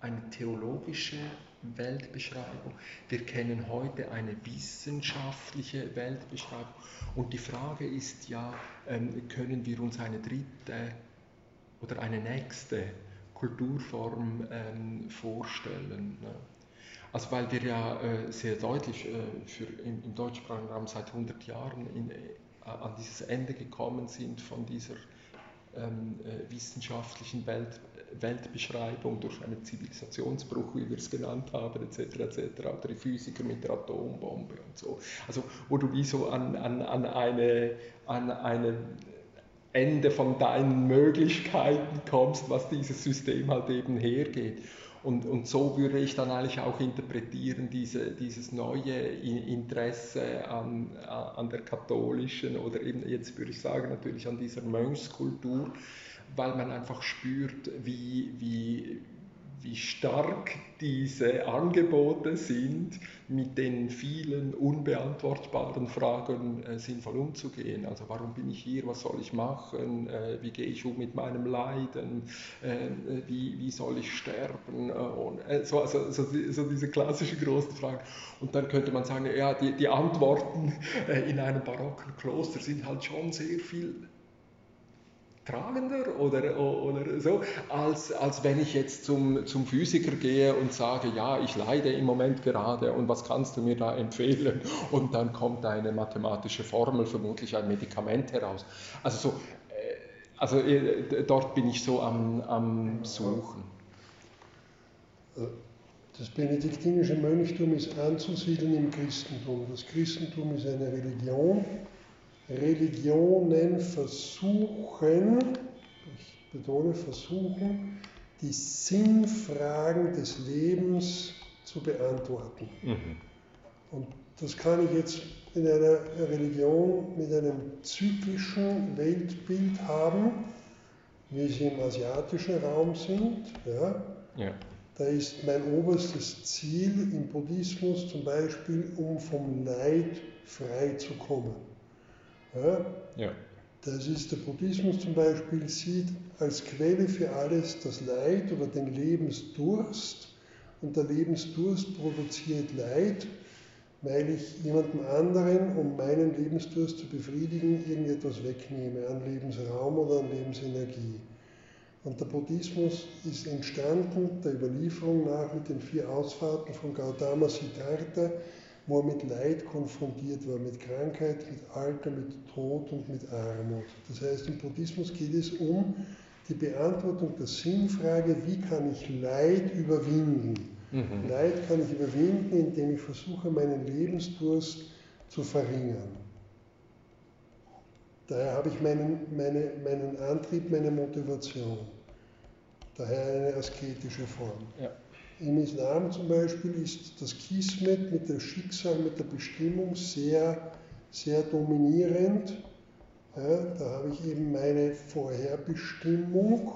eine theologische Weltbeschreibung, wir kennen heute eine wissenschaftliche Weltbeschreibung und die Frage ist ja, ähm, können wir uns eine dritte oder eine nächste Kulturform ähm, vorstellen. Ne? Also weil wir ja äh, sehr deutlich äh, für im, im deutschsprachigen Raum seit 100 Jahren in, äh, an dieses Ende gekommen sind von dieser ähm, äh, wissenschaftlichen Welt, Weltbeschreibung durch einen Zivilisationsbruch, wie wir es genannt haben, etc. etc. Oder die Physiker mit der Atombombe und so. Also wo du wie so an, an, an eine, an eine Ende von deinen Möglichkeiten kommst, was dieses System halt eben hergeht. Und, und so würde ich dann eigentlich auch interpretieren, diese, dieses neue Interesse an, an der katholischen oder eben jetzt würde ich sagen natürlich an dieser Mönchskultur, weil man einfach spürt, wie, wie, wie stark diese Angebote sind, mit den vielen unbeantwortbaren Fragen äh, sinnvoll umzugehen. Also warum bin ich hier, was soll ich machen, äh, wie gehe ich um mit meinem Leiden, äh, wie, wie soll ich sterben, äh, und, äh, so, also, so, so diese klassischen großen Fragen. Und dann könnte man sagen, ja, die, die Antworten äh, in einem barocken Kloster sind halt schon sehr viel tragender oder, oder so, als, als wenn ich jetzt zum, zum Physiker gehe und sage, ja, ich leide im Moment gerade und was kannst du mir da empfehlen? Und dann kommt eine mathematische Formel, vermutlich ein Medikament heraus. Also, so, äh, also äh, dort bin ich so am, am Suchen. Das benediktinische Mönchtum ist anzusiedeln im Christentum. Das Christentum ist eine Religion. Religionen versuchen, ich betone versuchen, die Sinnfragen des Lebens zu beantworten. Und das kann ich jetzt in einer Religion mit einem zyklischen Weltbild haben, wie sie im asiatischen Raum sind. Ja. Ja. Da ist mein oberstes Ziel im Buddhismus zum Beispiel, um vom Leid frei zu kommen. Ja, das ist der Buddhismus zum Beispiel, sieht als Quelle für alles das Leid oder den Lebensdurst. Und der Lebensdurst produziert Leid, weil ich jemandem anderen, um meinen Lebensdurst zu befriedigen, irgendetwas wegnehme an Lebensraum oder an Lebensenergie. Und der Buddhismus ist entstanden der Überlieferung nach mit den vier Ausfahrten von Gautama Siddhartha, wo er mit Leid konfrontiert war, mit Krankheit, mit Alter, mit Tod und mit Armut. Das heißt, im Buddhismus geht es um die Beantwortung der Sinnfrage, wie kann ich Leid überwinden? Mhm. Leid kann ich überwinden, indem ich versuche, meinen Lebensdurst zu verringern. Daher habe ich meinen, meine, meinen Antrieb, meine Motivation. Daher eine asketische Form. Ja. Im Islam zum Beispiel ist das Kismet mit dem Schicksal, mit der Bestimmung sehr, sehr dominierend. Ja, da habe ich eben meine Vorherbestimmung.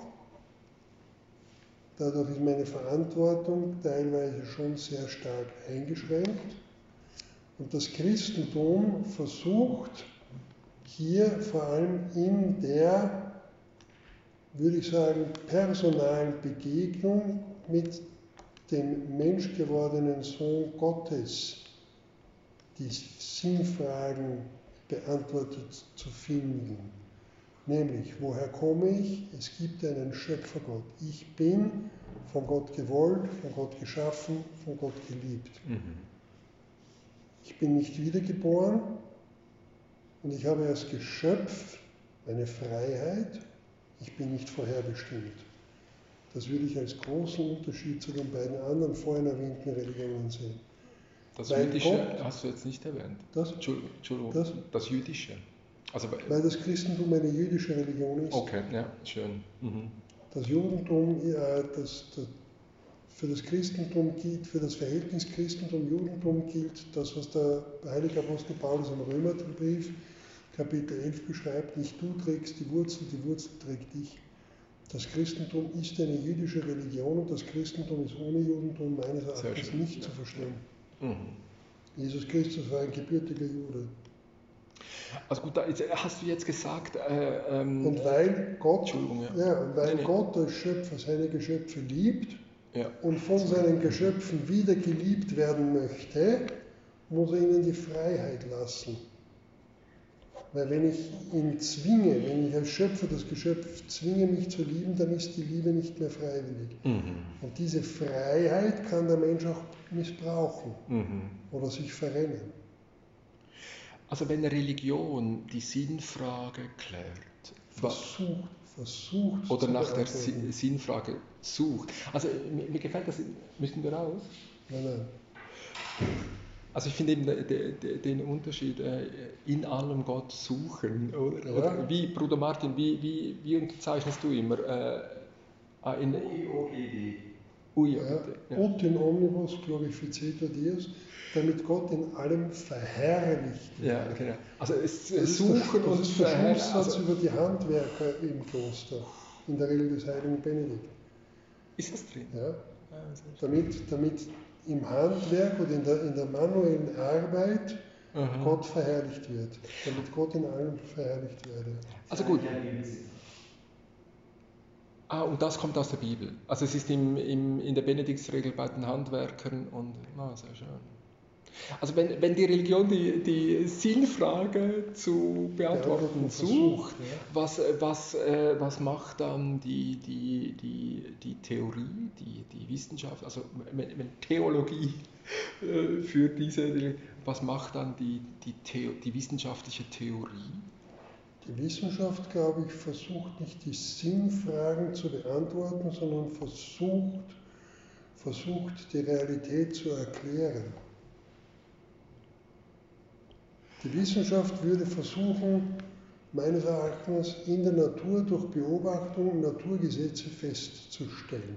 Dadurch ist meine Verantwortung teilweise schon sehr stark eingeschränkt. Und das Christentum versucht hier vor allem in der, würde ich sagen, personalen Begegnung mit dem menschgewordenen Sohn Gottes die Sinnfragen beantwortet zu finden. Nämlich, woher komme ich? Es gibt einen Schöpfergott. Ich bin von Gott gewollt, von Gott geschaffen, von Gott geliebt. Mhm. Ich bin nicht wiedergeboren und ich habe als Geschöpf eine Freiheit. Ich bin nicht vorherbestimmt. Das würde ich als großen Unterschied zu den beiden anderen vorhin erwähnten Religionen sehen. Das weil Jüdische Gott, hast du jetzt nicht erwähnt. Das? Entschuldigung, das, das Jüdische. Also, weil das Christentum eine jüdische Religion ist. Okay, ja, schön. Mhm. Das Judentum, ja, das, das, für das Christentum gilt, für das Verhältnis Christentum-Judentum gilt das, was der heilige Apostel Paulus im Römerbrief Kapitel 11 beschreibt, nicht du trägst die Wurzel, die Wurzel trägt dich. Das Christentum ist eine jüdische Religion und das Christentum ist ohne Judentum meines Erachtens nicht zu verstehen. Mhm. Jesus Christus war ein gebürtiger Jude. Also gut, da hast du jetzt gesagt. Äh, ähm, und weil Gott, ja. ja weil nee, Gott als Schöpfer seine Geschöpfe liebt ja. und von seinen Geschöpfen wieder geliebt werden möchte, muss er ihnen die Freiheit lassen. Weil wenn ich ihn zwinge, wenn ich als Schöpfer das Geschöpf zwinge, mich zu lieben, dann ist die Liebe nicht mehr freiwillig. Mhm. Und diese Freiheit kann der Mensch auch missbrauchen mhm. oder sich verrennen. Also wenn Religion die Sinnfrage klärt, versucht, versucht oder nach der Sinnfrage sucht. Also mir, mir gefällt das, müssen wir raus? Nein, nein. Also ich finde eben den Unterschied äh, in allem Gott suchen. Oder, ja. oder wie, Bruder Martin, wie, wie, wie unterzeichnest du immer? Äh, ah, in UIOGD. UIOGD. Ja. Ut in omnibus glorificetur Dios, damit Gott in allem verherrlicht wird. Ja, genau. Also es, Suchen ist der, das und ist der Schlusssatz also, über die Handwerker im Kloster, in der Regel des heiligen Benedikt. Ist das drin? Ja. Ah, damit, damit im Handwerk oder in der, in der manuellen Arbeit Aha. Gott verherrlicht wird, damit Gott in allem verherrlicht werde. Also gut. Ah, und das kommt aus der Bibel. Also es ist im, im, in der Benediktsregel bei den Handwerkern und ah, sehr schön. Also wenn, wenn die Religion die, die Sinnfrage zu beantworten sucht, ja. was, was, äh, was macht dann die, die, die, die Theorie, die, die Wissenschaft, also wenn, wenn Theologie äh, für diese, was macht dann die, die, Theo, die wissenschaftliche Theorie? Die Wissenschaft, glaube ich, versucht nicht die Sinnfragen zu beantworten, sondern versucht, versucht die Realität zu erklären. Die Wissenschaft würde versuchen, meines Erachtens in der Natur durch Beobachtung Naturgesetze festzustellen.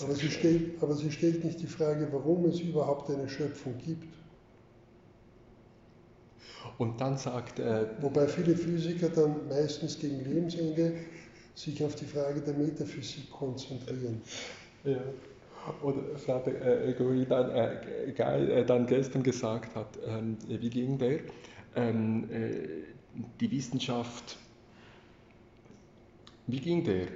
Aber sie, stellt, aber sie stellt nicht die Frage, warum es überhaupt eine Schöpfung gibt. Und dann sagt. Äh, Wobei viele Physiker dann meistens gegen Lebensende sich auf die Frage der Metaphysik konzentrieren. Ja oder Vater äh, Gori dann, äh, äh, dann gestern gesagt hat, ähm, wie ging der? Ähm, äh, die Wissenschaft, wie ging der?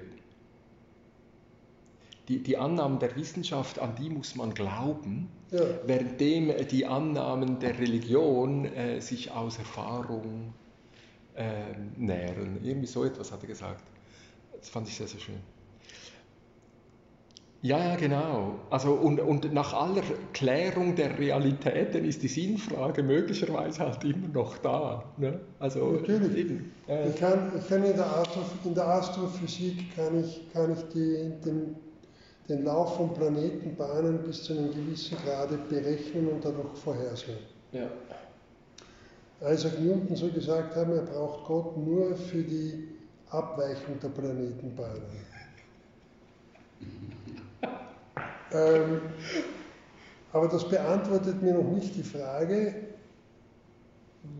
die, die Annahmen der Wissenschaft, an die muss man glauben, Ja. währenddem die Annahmen der Religion äh, sich aus Erfahrung äh, nähren. Irgendwie so etwas hat er gesagt. Das fand ich sehr, sehr schön. Ja, ja, genau. Also und, und nach aller Klärung der Realitäten ist die Sinnfrage möglicherweise halt immer noch da. Ne? Also Natürlich. eben. Äh, Ich kann, ich kann in, der Astro, in der Astrophysik kann ich, kann ich die, den, den Lauf von Planetenbahnen bis zu einem gewissen Grade berechnen und dadurch vorhersehen. ja. Isaac Newton soll gesagt haben, er braucht Gott nur für die Abweichung der Planetenbahnen. ähm, aber das beantwortet mir noch nicht die Frage,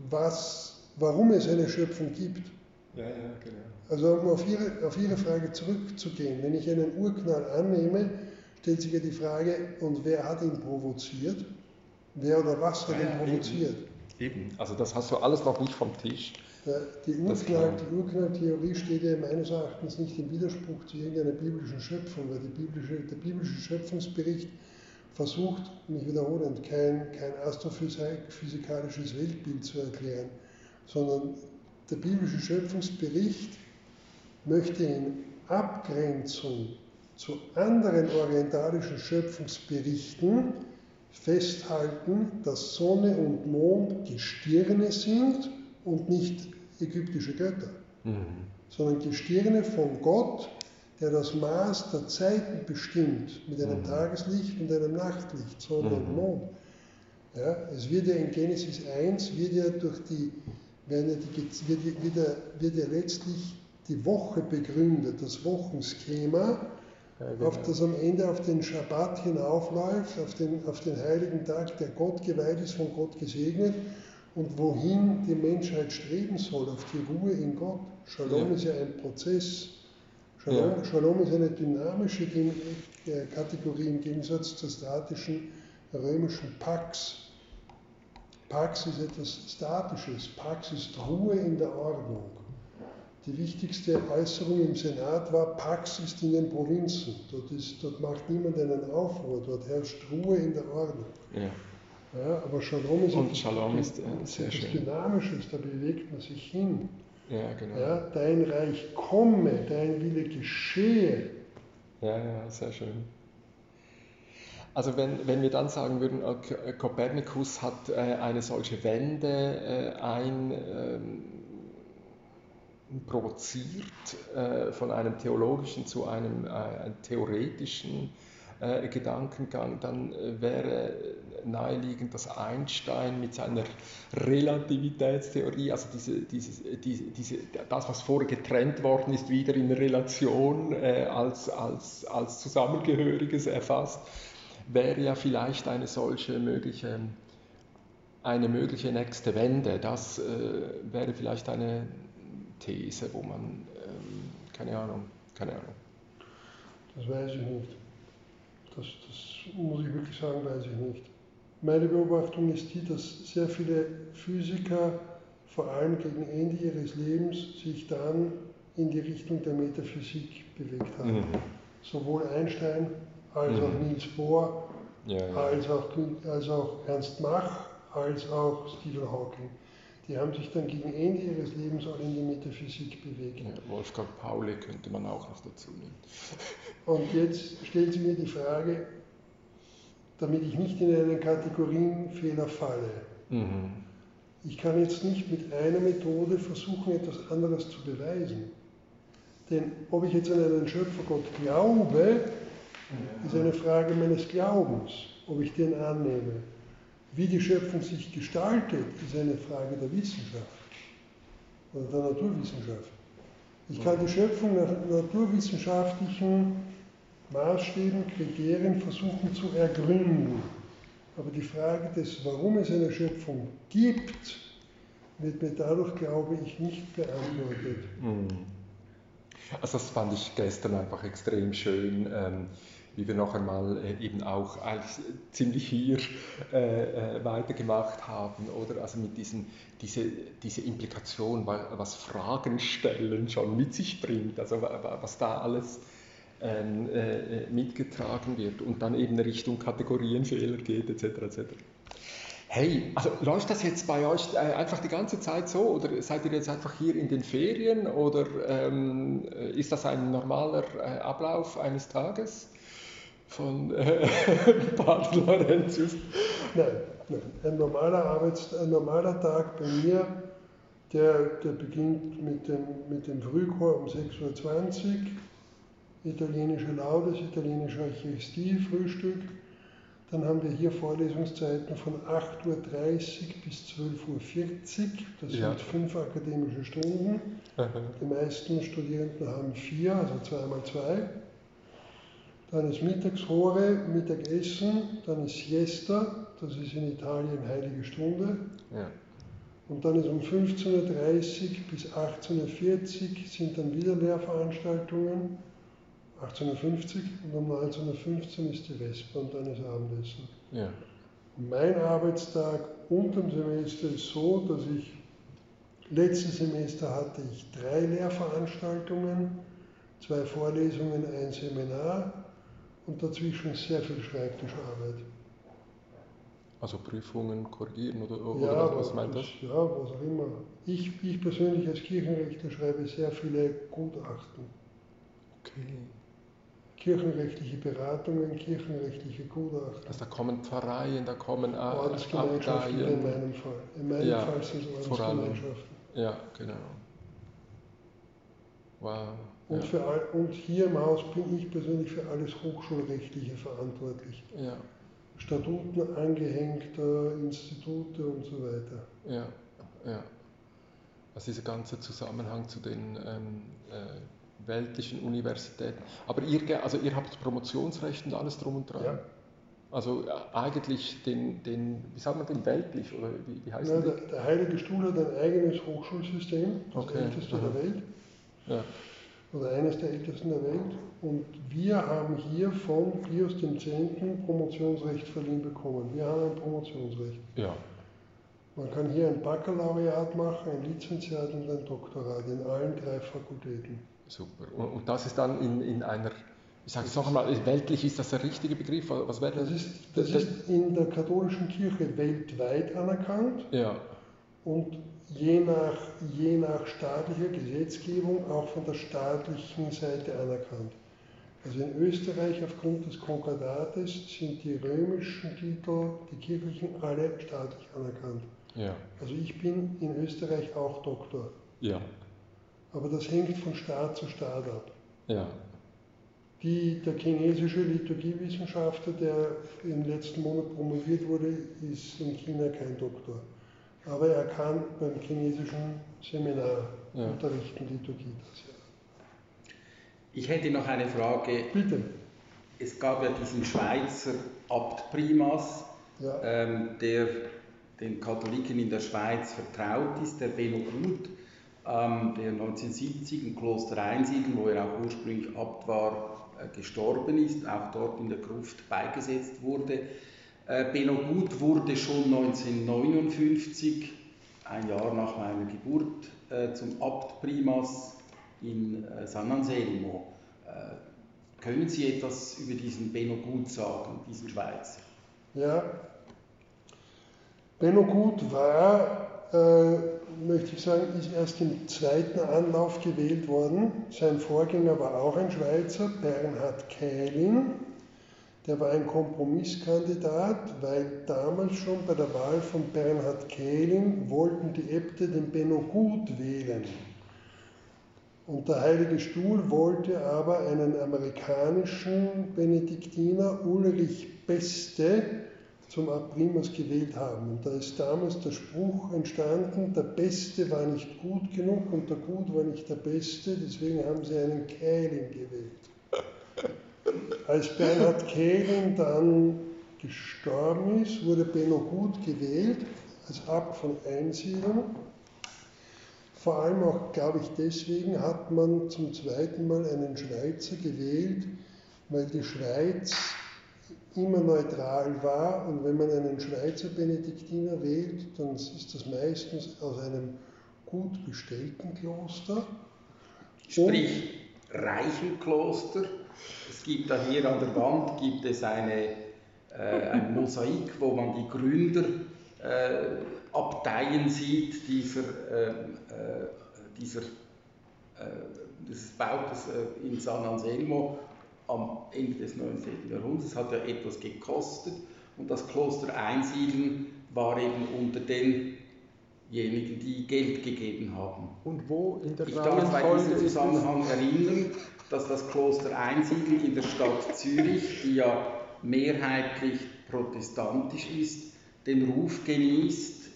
was, warum es eine Schöpfung gibt. ja, ja, genau. Also um auf Ihre, auf Ihre Frage zurückzugehen, wenn ich einen Urknall annehme, stellt sich ja die Frage, und wer hat ihn provoziert? Wer oder was hat Ja, ihn provoziert? Eben, also das hast du alles noch nicht vom Tisch. Die, Urknalltheorie steht ja meines Erachtens nicht im Widerspruch zu irgendeiner biblischen Schöpfung, weil biblische, der biblische Schöpfungsbericht versucht, mich wiederholend, kein, kein astrophysikalisches Weltbild zu erklären, sondern der biblische Schöpfungsbericht möchte in Abgrenzung zu anderen orientalischen Schöpfungsberichten festhalten, dass Sonne und Mond Gestirne sind und nicht ägyptische Götter, Mhm. sondern Gestirne von Gott, der das Maß der Zeiten bestimmt mit einem Mhm. Tageslicht und einem Nachtlicht, Sonne und Mhm. Mond. Ja, es wird ja in Genesis 1 wird ja durch die, werden ja die, wird, ja- wird, ja, wird ja letztlich die Woche begründet, das Wochenschema, Ja, auf genau. das am Ende auf den Schabbat hinaufläuft, auf den, auf den heiligen Tag, der Gott geweiht ist, von Gott gesegnet und wohin die Menschheit streben soll, auf die Ruhe in Gott. Shalom Ja. ist ja ein Prozess. Shalom, Ja. Shalom ist eine dynamische äh, Kategorie im Gegensatz zur statischen römischen Pax. Pax ist etwas Statisches. Pax ist Ruhe in der Ordnung. Die wichtigste Äußerung im Senat war, Pax ist in den Provinzen. Dort, ist, dort macht niemand einen Aufruhr, dort herrscht Ruhe in der Ordnung. Ja. Ja, aber Shalom ist Und Shalom ist, äh, sehr schön. Dynamisches, da bewegt man sich hin. ja, genau. Ja, dein Reich komme, dein Wille geschehe. Ja, ja, sehr schön. Also wenn, wenn wir dann sagen würden, Kopernikus hat äh, eine solche Wende äh, ein, ähm, provoziert äh, von einem theologischen zu einem, äh, einem theoretischen äh, Gedankengang, dann äh, wäre naheliegend, dass Einstein mit seiner Relativitätstheorie, also diese, dieses, diese, diese, das, was vorher getrennt worden ist, wieder in Relation äh, als, als, als Zusammengehöriges erfasst, wäre ja vielleicht eine solche mögliche, eine mögliche nächste Wende. Das äh, wäre vielleicht eine These, wo man, ähm, keine Ahnung, keine Ahnung. Das weiß ich nicht. Das, das muss ich wirklich sagen, weiß ich nicht. Meine Beobachtung ist die, dass sehr viele Physiker, vor allem gegen Ende ihres Lebens, sich dann in die Richtung der Metaphysik bewegt haben. Mhm. Sowohl Einstein als Mhm. auch Niels Bohr, Ja, ja. als auch, als auch Ernst Mach, als auch Stephen Hawking. Die haben sich dann gegen Ende ihres Lebens auch in die Metaphysik bewegt. Ja, Wolfgang Pauli könnte man auch noch dazu nehmen. Und jetzt stellt sich mir die Frage, damit ich nicht in einen Kategorienfehler falle. Mhm. Ich kann jetzt nicht mit einer Methode versuchen, etwas anderes zu beweisen. Denn ob ich jetzt an einen Schöpfergott glaube, ist eine Frage meines Glaubens, ob ich den annehme. Wie die Schöpfung sich gestaltet, ist eine Frage der Wissenschaft oder der Naturwissenschaft. Ich kann die Schöpfung nach naturwissenschaftlichen Maßstäben, Kriterien versuchen zu ergründen. Aber die Frage des, warum es eine Schöpfung gibt, wird mir dadurch, glaube ich, nicht beantwortet. Mhm. Also das fand ich gestern einfach extrem schön, ähm, wie wir noch einmal äh, eben auch ziemlich hier äh, äh, weitergemacht haben, oder? Also mit diesen, diese, diese Implikation, wa- was Fragen stellen schon mit sich bringt, also wa- wa- was da alles ähm, äh, mitgetragen wird und dann eben Richtung Kategorienfehler geht etc. etc. Hey, also läuft das jetzt bei euch äh, einfach die ganze Zeit so oder seid ihr jetzt einfach hier in den Ferien oder ähm, ist das ein normaler äh, Ablauf eines Tages von äh, Pater Laurentius? Nein, nein. Ein normaler, Arbeits-, ein normaler Tag bei mir, der, der beginnt mit dem, mit dem Frühchor um 6.20 Uhr, italienische Laudes, italienische Eucharistie, Frühstück. Dann haben wir hier Vorlesungszeiten von 8.30 Uhr bis 12.40 Uhr. Das Ja. sind fünf akademische Stunden. Die meisten Studierenden haben vier, also zweimal zwei. Dann ist Mittagshore, Mittagessen, dann ist Siesta, das ist in Italien heilige Stunde. Ja. Und dann ist um 15.30 Uhr bis 18.40 Uhr sind dann wieder Lehrveranstaltungen, 18.50 Uhr und um 19.15 Uhr ist die Vesper und dann ist Abendessen. Ja. Mein Arbeitstag unterm Semester ist so, dass ich letztes Semester hatte ich drei Lehrveranstaltungen, zwei Vorlesungen, ein Seminar und dazwischen sehr viel Schreibtischarbeit. Also Prüfungen korrigieren oder, oder Ja, was, was meint das? Ja, was auch immer. Ich, ich persönlich als Kirchenrechtler schreibe sehr viele Gutachten. Okay. Kirchenrechtliche Beratungen, kirchenrechtliche Gutachten. Also da kommen Pfarreien, da kommen Ordensgemeinschaften in Abteien. meinem Fall. In meinem Ja, Fall sind es. Ordensgemeinschaften. Ja, genau. Wow. Und, Ja. für all, und hier im Haus bin ich persönlich für alles Hochschulrechtliche verantwortlich. ja, Statuten angehängt, äh, Institute und so weiter. ja, ja. Also dieser ganze Zusammenhang zu den ähm, äh, weltlichen Universitäten. Aber ihr, also ihr habt Promotionsrecht und alles drum und dran. Ja. Also äh, eigentlich den, den, wie sagt man den weltlich oder wie, wie heißt die? der, der Heilige Stuhl hat ein eigenes Hochschulsystem, das Okay, älteste aha. der Welt. Ja, oder eines der ältesten der Welt. Und wir haben hier von Pius X. Promotionsrecht verliehen bekommen. Wir haben ein Promotionsrecht. ja, Man kann hier ein Baccalaureat machen, ein Lizenziat und ein Doktorat in allen drei Fakultäten. super. Und, das ist dann in, in einer, ich sage es noch einmal, weltlich ist das der richtige Begriff? Was wäre Das das? ist, das ist in der katholischen Kirche weltweit anerkannt Ja, und je nach, je nach staatlicher Gesetzgebung auch von der staatlichen Seite anerkannt. Also in Österreich aufgrund des Konkordates sind die römischen Titel, die kirchlichen, alle staatlich anerkannt. ja, Also ich bin in Österreich auch Doktor, ja, aber das hängt von Staat zu Staat ab. ja, Die, der chinesische Liturgiewissenschaftler, der im letzten Monat promoviert wurde, ist in China kein Doktor. Aber er kann beim chinesischen Seminar Ja. unterrichten, Liturgie. Das ja. Ich hätte noch eine Frage. Bitte. Es gab ja diesen Schweizer Abt Primas, Ja. ähm, der den Katholiken in der Schweiz vertraut ist, der Benno Gut, ähm, der 1970 im Kloster Einsiedeln, wo er auch ursprünglich Abt war, äh, gestorben ist, auch dort in der Gruft beigesetzt wurde. Äh, Benno Gut wurde schon 1959, ein Jahr nach meiner Geburt, äh, zum Abt Primas in äh, San Anselmo. Können Sie etwas über diesen Benno Gut sagen, diesen Schweizer? Ja. Benno Gut war, äh, möchte ich sagen, ist erst im zweiten Anlauf gewählt worden. Sein Vorgänger war auch ein Schweizer, Bernhard Kählin. Der war ein Kompromisskandidat, weil damals schon bei der Wahl von Bernhard Kählin wollten die Äbte den Benno Gut wählen. Und der Heilige Stuhl wollte aber einen amerikanischen Benediktiner, Ulrich Beste, zum Abrimus gewählt haben. Und da ist damals der Spruch entstanden, der Beste war nicht gut genug und der Gut war nicht der Beste, deswegen haben sie einen Kählin gewählt. Als Bernhard Kählin dann gestorben ist, wurde Benno Gut gewählt als Abt von Einsiedeln. Vor allem auch, glaube ich, deswegen hat man zum zweiten Mal einen Schweizer gewählt, weil die Schweiz immer neutral war und wenn man einen Schweizer Benediktiner wählt, dann ist das meistens aus einem gut bestellten Kloster. Sprich, Reichenkloster Es gibt da hier an der Wand gibt es eine, äh, ein Mosaik, wo man die Gründerabteien äh, sieht dieser, äh, äh, dieser des Bautes in San Anselmo am Ende des 19. Jahrhunderts. Es hat ja etwas gekostet und das Kloster Einsiedeln war eben unter denjenigen, die Geld gegeben haben. Und wo in der Ich darf mich bei diesem Zusammenhang erinnern, dass das Kloster Einsiedeln in der Stadt Zürich, die ja mehrheitlich protestantisch ist, den Ruf genießt,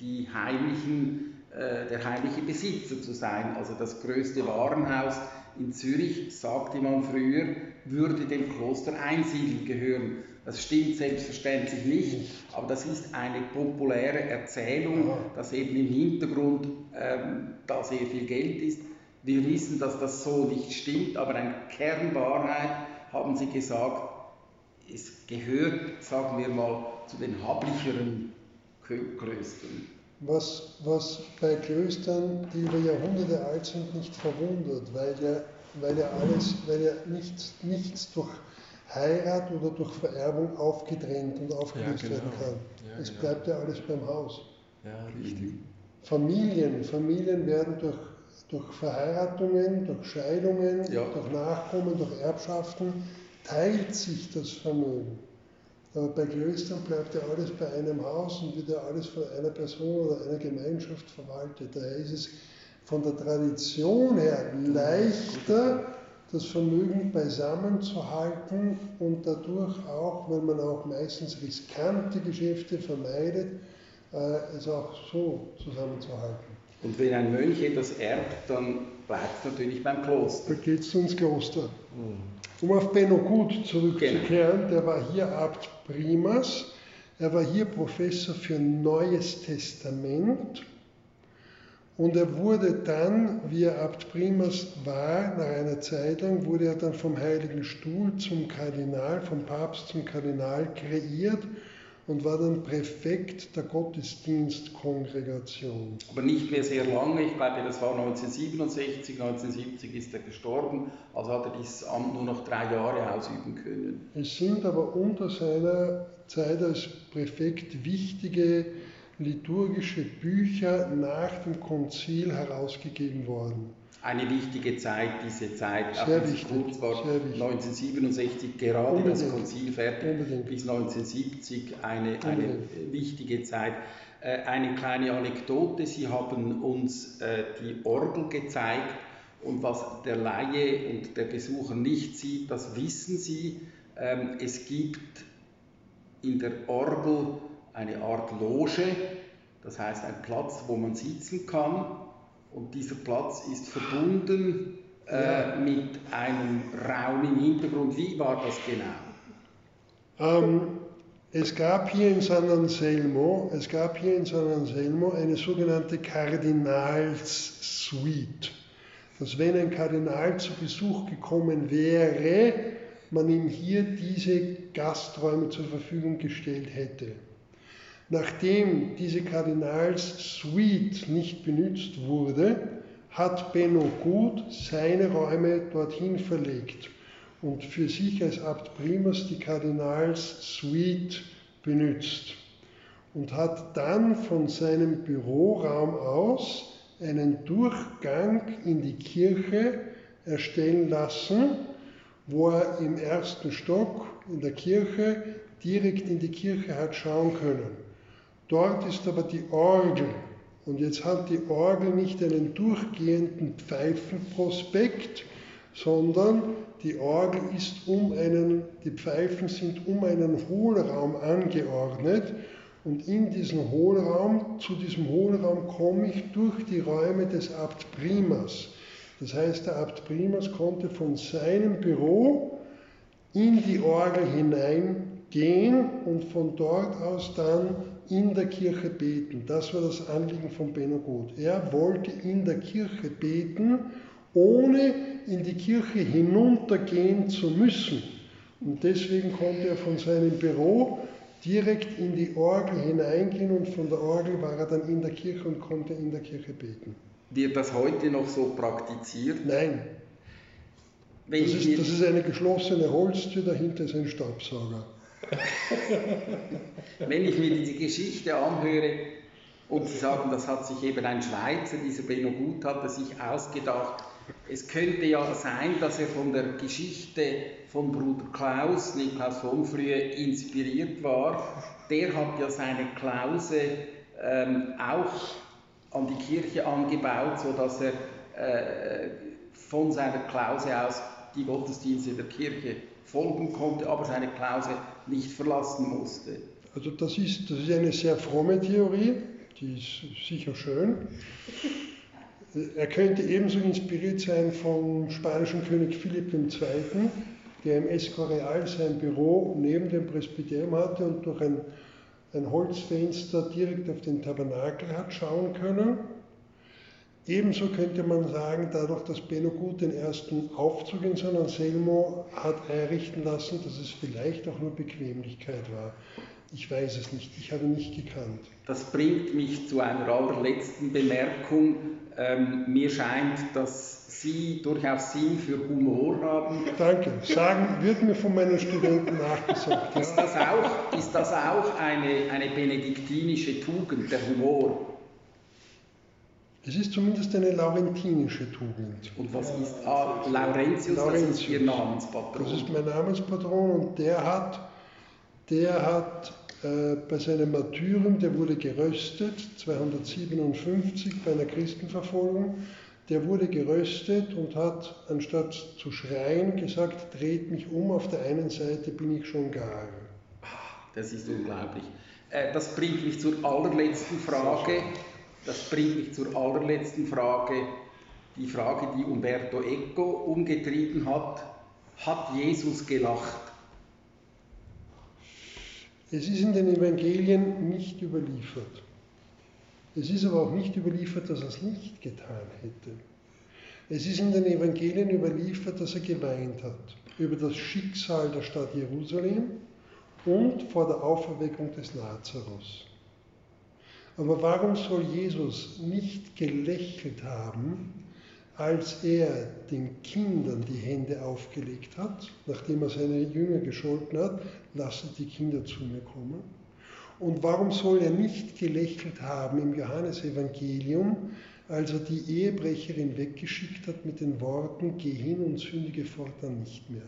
die heimlichen, äh, der heimliche Besitzer zu sein. Also das größte Warenhaus in Zürich, sagte man früher, würde dem Kloster Einsiedeln gehören. Das stimmt selbstverständlich nicht, aber das ist eine populäre Erzählung, dass eben im Hintergrund ähm, da sehr viel Geld ist. Wir wissen, dass das so nicht stimmt, aber eine Kernwahrheit haben sie gesagt, es gehört, sagen wir mal, zu den hablicheren Klöstern. Was, was bei Klöstern, die über Jahrhunderte alt sind, nicht verwundert, weil ja, weil ja alles, weil ja nichts, nichts durch Heirat oder durch Vererbung aufgetrennt und aufgelöst ja, genau. werden kann. Ja, es genau. bleibt ja alles beim Haus. Ja, richtig. Familien, Familien werden durch, durch Verheiratungen, durch Scheidungen, ja. durch Nachkommen, durch Erbschaften, teilt sich das Vermögen. Aber bei Klöstern bleibt ja alles bei einem Haus und wird ja alles von einer Person oder einer Gemeinschaft verwaltet. Daher ist es von der Tradition her leichter, das Vermögen beisammen zu halten und dadurch auch, wenn man auch meistens riskante Geschäfte vermeidet, äh, es auch so zusammenzuhalten. Und wenn ein Mönch etwas erbt, dann bleibt es natürlich beim Kloster. Da geht es ins Kloster. Mhm. Um auf Benno Gut zurückzukehren, genau. der war hier Abt Primas, er war hier Professor für Neues Testament und er wurde dann, wie er Abt Primas war, nach einer Zeit lang, wurde er dann vom Heiligen Stuhl zum Kardinal, vom Papst zum Kardinal kreiert und war dann Präfekt der Gottesdienstkongregation. Aber nicht mehr sehr lange, ich glaube, das war 1967, 1970 ist er gestorben, also hat er dieses Amt nur noch drei Jahre ausüben können. Es sind aber unter seiner Zeit als Präfekt wichtige liturgische Bücher nach dem Konzil herausgegeben worden. Eine wichtige Zeit, diese Zeit, sehr auch wenn es kurz war, 1967 gerade Unbedingt. das Konzil fertig, Unbedingt. bis 1970 eine, eine wichtige Zeit. Äh, eine kleine Anekdote, Sie haben uns äh, die Orgel gezeigt und was der Laie und der Besucher nicht sieht, das wissen Sie. Ähm, es gibt in der Orgel eine Art Loge, das heißt ein Platz, wo man sitzen kann. Und dieser Platz ist verbunden äh, mit einem Raum im Hintergrund. Wie war das genau? Ähm, es gab hier in San Anselmo, es gab hier in San Anselmo eine sogenannte Kardinalssuite. Dass wenn ein Kardinal zu Besuch gekommen wäre, man ihm hier diese Gasträume zur Verfügung gestellt hätte. Nachdem diese Kardinalssuite nicht benutzt wurde, hat Benno Gut seine Räume dorthin verlegt und für sich als Abt Primas die Kardinalssuite benutzt und hat dann von seinem Büroraum aus einen Durchgang in die Kirche erstellen lassen, wo er im ersten Stock in der Kirche direkt in die Kirche hat schauen können. Dort ist aber die Orgel. Und jetzt hat die Orgel nicht einen durchgehenden Pfeifenprospekt, sondern die Orgel ist um einen, die Pfeifen sind um einen Hohlraum angeordnet. Und in diesen Hohlraum, zu diesem Hohlraum komme ich durch die Räume des Abt Primas. Das heißt, der Abt Primas konnte von seinem Büro in die Orgel hineingehen und von dort aus dann in der Kirche beten. Das war das Anliegen von Benno Gut. Er wollte in der Kirche beten, ohne in die Kirche hinuntergehen zu müssen. Und deswegen konnte er von seinem Büro direkt in die Orgel hineingehen und von der Orgel war er dann in der Kirche und konnte in der Kirche beten. Wird das heute noch so praktiziert? Nein. Das ist, das ist eine geschlossene Holztür, dahinter ist ein Staubsauger. Wenn ich mir diese Geschichte anhöre und Sie sagen, das hat sich eben ein Schweizer, dieser Benno Gut, hat sich ausgedacht, es könnte ja sein, dass er von der Geschichte von Bruder Klaus, Niklaus von Frühe, inspiriert war. Der hat ja seine Klause ähm, auch an die Kirche angebaut, sodass er äh, von seiner Klause aus die Gottesdienste der Kirche folgen konnte, aber seine Klause nicht verlassen musste. Also das ist, das ist eine sehr fromme Theorie, die ist sicher schön. Er könnte ebenso inspiriert sein vom spanischen König Philipp II., der im Escorial sein Büro neben dem Presbyterium hatte und durch ein, ein Holzfenster direkt auf den Tabernakel hat schauen können. Ebenso könnte man sagen, dadurch, dass Benno Gut den ersten Aufzug in San Anselmo hat einrichten lassen, dass es vielleicht auch nur Bequemlichkeit war. Ich weiß es nicht, ich habe nicht gekannt. Das bringt mich zu einer allerletzten Bemerkung. Ähm, mir scheint, dass Sie durchaus Sinn für Humor haben. Danke. Sagen wird mir von meinen Studenten nachgesagt. Ja. Ist das auch, ist das auch eine, eine benediktinische Tugend, der Humor? Es ist zumindest eine laurentinische Tugend. Und was ist ah, Laurentius? Laurentius? Das ist Ihr Namenspatron. Das ist mein Namenspatron und der hat, der hat äh, bei seinem Martyrium, der wurde geröstet, 257 bei einer Christenverfolgung, der wurde geröstet und hat, anstatt zu schreien, gesagt, dreht mich um, auf der einen Seite bin ich schon gar. Das ist unglaublich. Äh, das bringt mich zur allerletzten Frage. Das bringt mich zur allerletzten Frage. Die Frage, die Umberto Eco umgetrieben hat. Hat Jesus gelacht? Es ist in den Evangelien nicht überliefert. Es ist aber auch nicht überliefert, dass er es nicht getan hätte. Es ist in den Evangelien überliefert, dass er geweint hat über das Schicksal der Stadt Jerusalem und vor der Auferweckung des Lazarus. Aber warum soll Jesus nicht gelächelt haben, als er den Kindern die Hände aufgelegt hat, nachdem er seine Jünger gescholten hat, lasset die Kinder zu mir kommen. Und warum soll er nicht gelächelt haben im Johannesevangelium, als er die Ehebrecherin weggeschickt hat mit den Worten, geh hin und sündige fortan nicht mehr.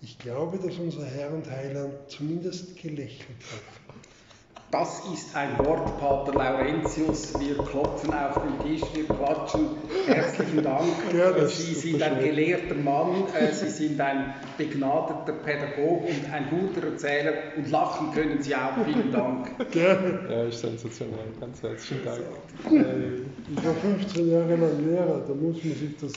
Ich glaube, dass unser Herr und Heiland zumindest gelächelt hat. Das ist ein Wort, Pater Laurentius. Wir klopfen auf den Tisch, wir klatschen. Herzlichen Dank. Ja, Sie sind ein gelehrter Mann, äh, Sie sind ein begnadeter Pädagoge und ein guter Erzähler und lachen können Sie auch. Vielen Dank. Gerne. Ja, ist sensationell. Ganz herzlichen Dank. Ich war 15 Jahre lang Lehrer, da muss man sich das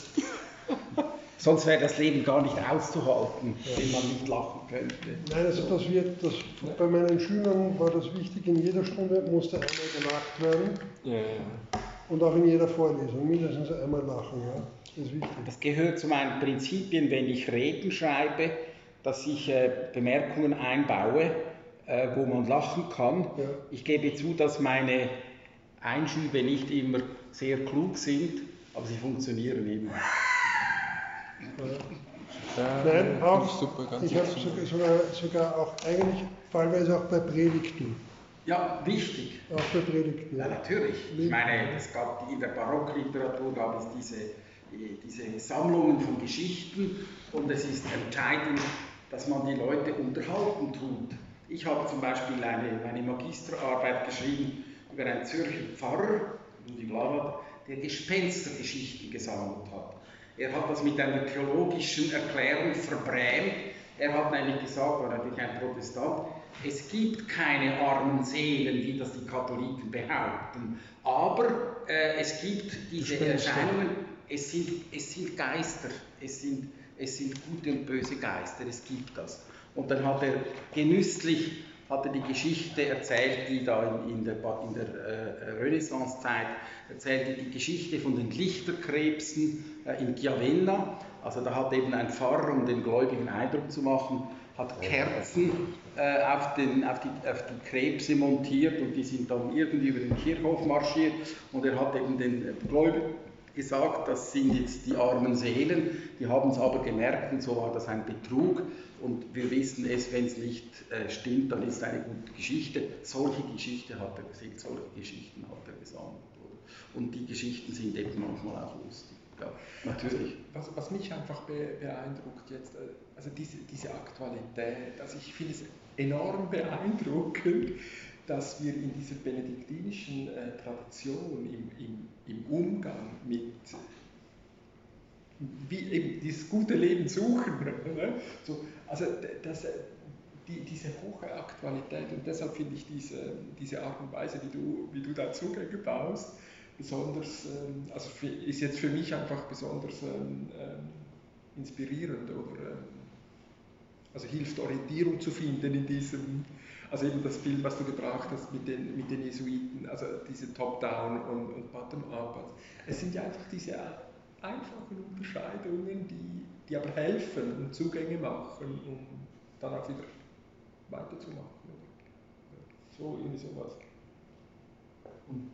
Sonst wäre das Leben gar nicht auszuhalten, wenn man nicht lachen könnte. Nein, also das wird, das, bei meinen Schülern war das wichtig, in jeder Stunde musste einmal gelacht werden. Ja, ja. Und auch in jeder Vorlesung, mindestens einmal lachen. Ja. Das ist wichtig. Das gehört zu meinen Prinzipien, wenn ich Reden schreibe, dass ich äh, Bemerkungen einbaue, äh, wo man lachen kann. Ja. Ich gebe zu, dass meine Einschübe nicht immer sehr klug sind, aber sie funktionieren immer. Ja, Nein, auch, super, ich habe sogar, sogar auch eigentlich fallweise auch bei Predigten. Ja, wichtig. Auch bei Predigten. Ja, natürlich. Ich meine, es gab in der Barockliteratur gab es diese, diese Sammlungen von Geschichten und es ist entscheidend, dass man die Leute unterhalten tut. Ich habe zum Beispiel eine, eine Magisterarbeit geschrieben über einen Zürcher Pfarrer, der Gespenstergeschichten gesammelt hat. Er hat das mit einer theologischen Erklärung verbrämt. Er hat nämlich gesagt, war natürlich ein Protestant, es gibt keine armen Seelen, wie das die Katholiken behaupten, aber äh, es gibt diese Erscheinungen, es sind, es sind Geister, es sind, es sind gute und böse Geister, es gibt das. Und dann hat er genüsslich hat er die Geschichte erzählt, die da in, der, in der äh, Renaissancezeit erzählte, die Geschichte von den Lichterkrebsen äh, in Chiavenna. Also da hat eben ein Pfarrer, um den Gläubigen Eindruck zu machen, hat Kerzen äh, auf, den, auf, die, auf die Krebse montiert und die sind dann irgendwie über den Kirchhof marschiert und er hat eben den Gläubigen gesagt, das sind jetzt die armen Seelen, die haben es aber gemerkt und so war das ein Betrug. Und wir wissen es, wenn es nicht äh, stimmt, dann ist es eine gute Geschichte. Solche Geschichte hat er gesehen, solche Geschichten hat er gesammelt. Oder? Und die Geschichten sind eben manchmal auch lustig. Ja, natürlich. Was, was mich einfach be beeindruckt jetzt, äh, also diese, diese Aktualität, also ich finde es enorm beeindruckend, dass wir in dieser benediktinischen äh, Tradition im, im, im Umgang mit wie eben dieses gute Leben suchen. Ne? So, also das, die, diese hohe Aktualität und deshalb finde ich diese, diese Art und Weise, wie du, wie du da Zugänge baust, besonders, ähm, also für, ist jetzt für mich einfach besonders ähm, ähm inspirierend oder ähm, also hilft Orientierung zu finden in diesem, also eben das Bild, was du gebracht hast mit den, mit den Jesuiten, also diese Top-Down und, und Bottom-Up. Also es sind ja einfach diese einfachen Unterscheidungen, die, die aber helfen und Zugänge machen, um dann auch wieder weiterzumachen. So, irgendwie sowas. Und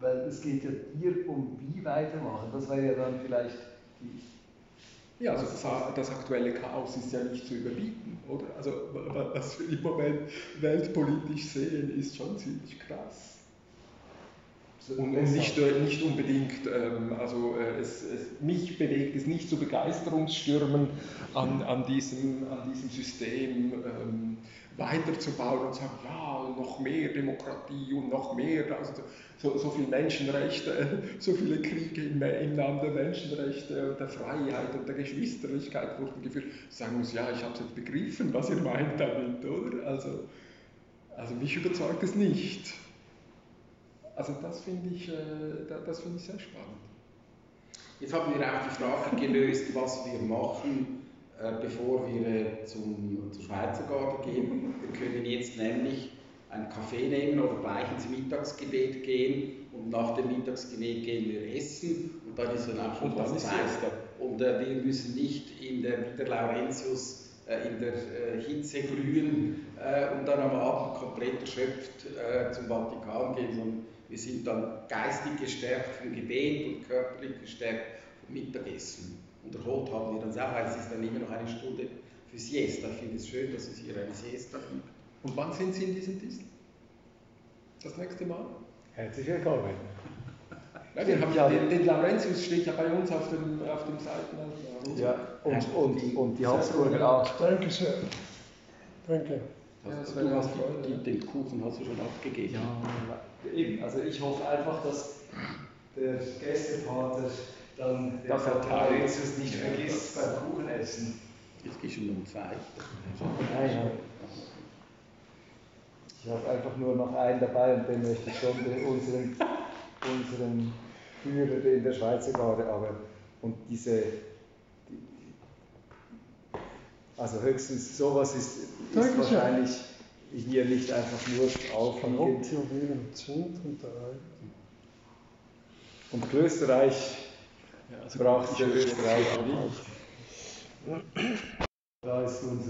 weil es geht ja hier um wie weitermachen. Das wäre ja dann vielleicht die. Ja, also das, das, aktuelle Chaos ist ja nicht zu überbieten, oder? Also was wir im Moment weltpolitisch sehen, ist schon ziemlich krass. Und, und nicht, nicht unbedingt, ähm, also äh, es, es, mich bewegt es nicht zu Begeisterungsstürmen an, an, diesem, an diesem System ähm, weiterzubauen und sagen, ja, noch mehr Demokratie und noch mehr, also so, so viele Menschenrechte, so viele Kriege im, im Namen der Menschenrechte und der Freiheit und der Geschwisterlichkeit wurden geführt. Sagen muss, ja, ich habe es jetzt begriffen, was ihr meint damit, oder? Also, also mich überzeugt es nicht. Also das finde ich, äh, das find ich sehr spannend. Jetzt haben wir auch die Frage gelöst, was wir machen, bevor wir äh, zum, zur Schweizer Garde gehen. Wir können jetzt nämlich einen Kaffee nehmen oder gleich ins Mittagsgebet gehen und nach dem Mittagsgebet gehen wir essen und dann ist dann auch schon was Zeit. Und äh, wir müssen nicht in der Wieder Laurentius äh, in der äh, Hitze glühen und dann am Abend komplett erschöpft zum Vatikan gehen, sondern wir sind dann geistig gestärkt vom Gebet und körperlich gestärkt vom Mittagessen. Und erholt haben wir uns auch, weil es ist dann immer noch eine Stunde für Siesta. Ich finde es schön, dass es hier eine Siesta gibt. Und wann sind Sie in diesem Distel? Das nächste Mal? Herzlich willkommen. Ja, wir haben ja, den, den Laurentius steht ja bei uns auf dem, auf dem Seitenaltar. Ja, und, und, und die Habsburger auch. Danke sehr. Danke. Also, du hast die, den Kuchen hast du schon abgegeben. Ja, eben. Also ich hoffe einfach, dass der Gästepater dann den Laurentius nicht vergisst beim Kuchenessen. Jetzt gehst du um zwei. Ich habe einfach nur noch einen dabei und den möchte ich schon unseren, unseren Führer in der Schweizer Garde, aber und diese die, also höchstens sowas ist, ist wahrscheinlich hier nicht einfach nur aufliegend. Und Klösterreich also braucht ja Österreich nicht. Da ist unser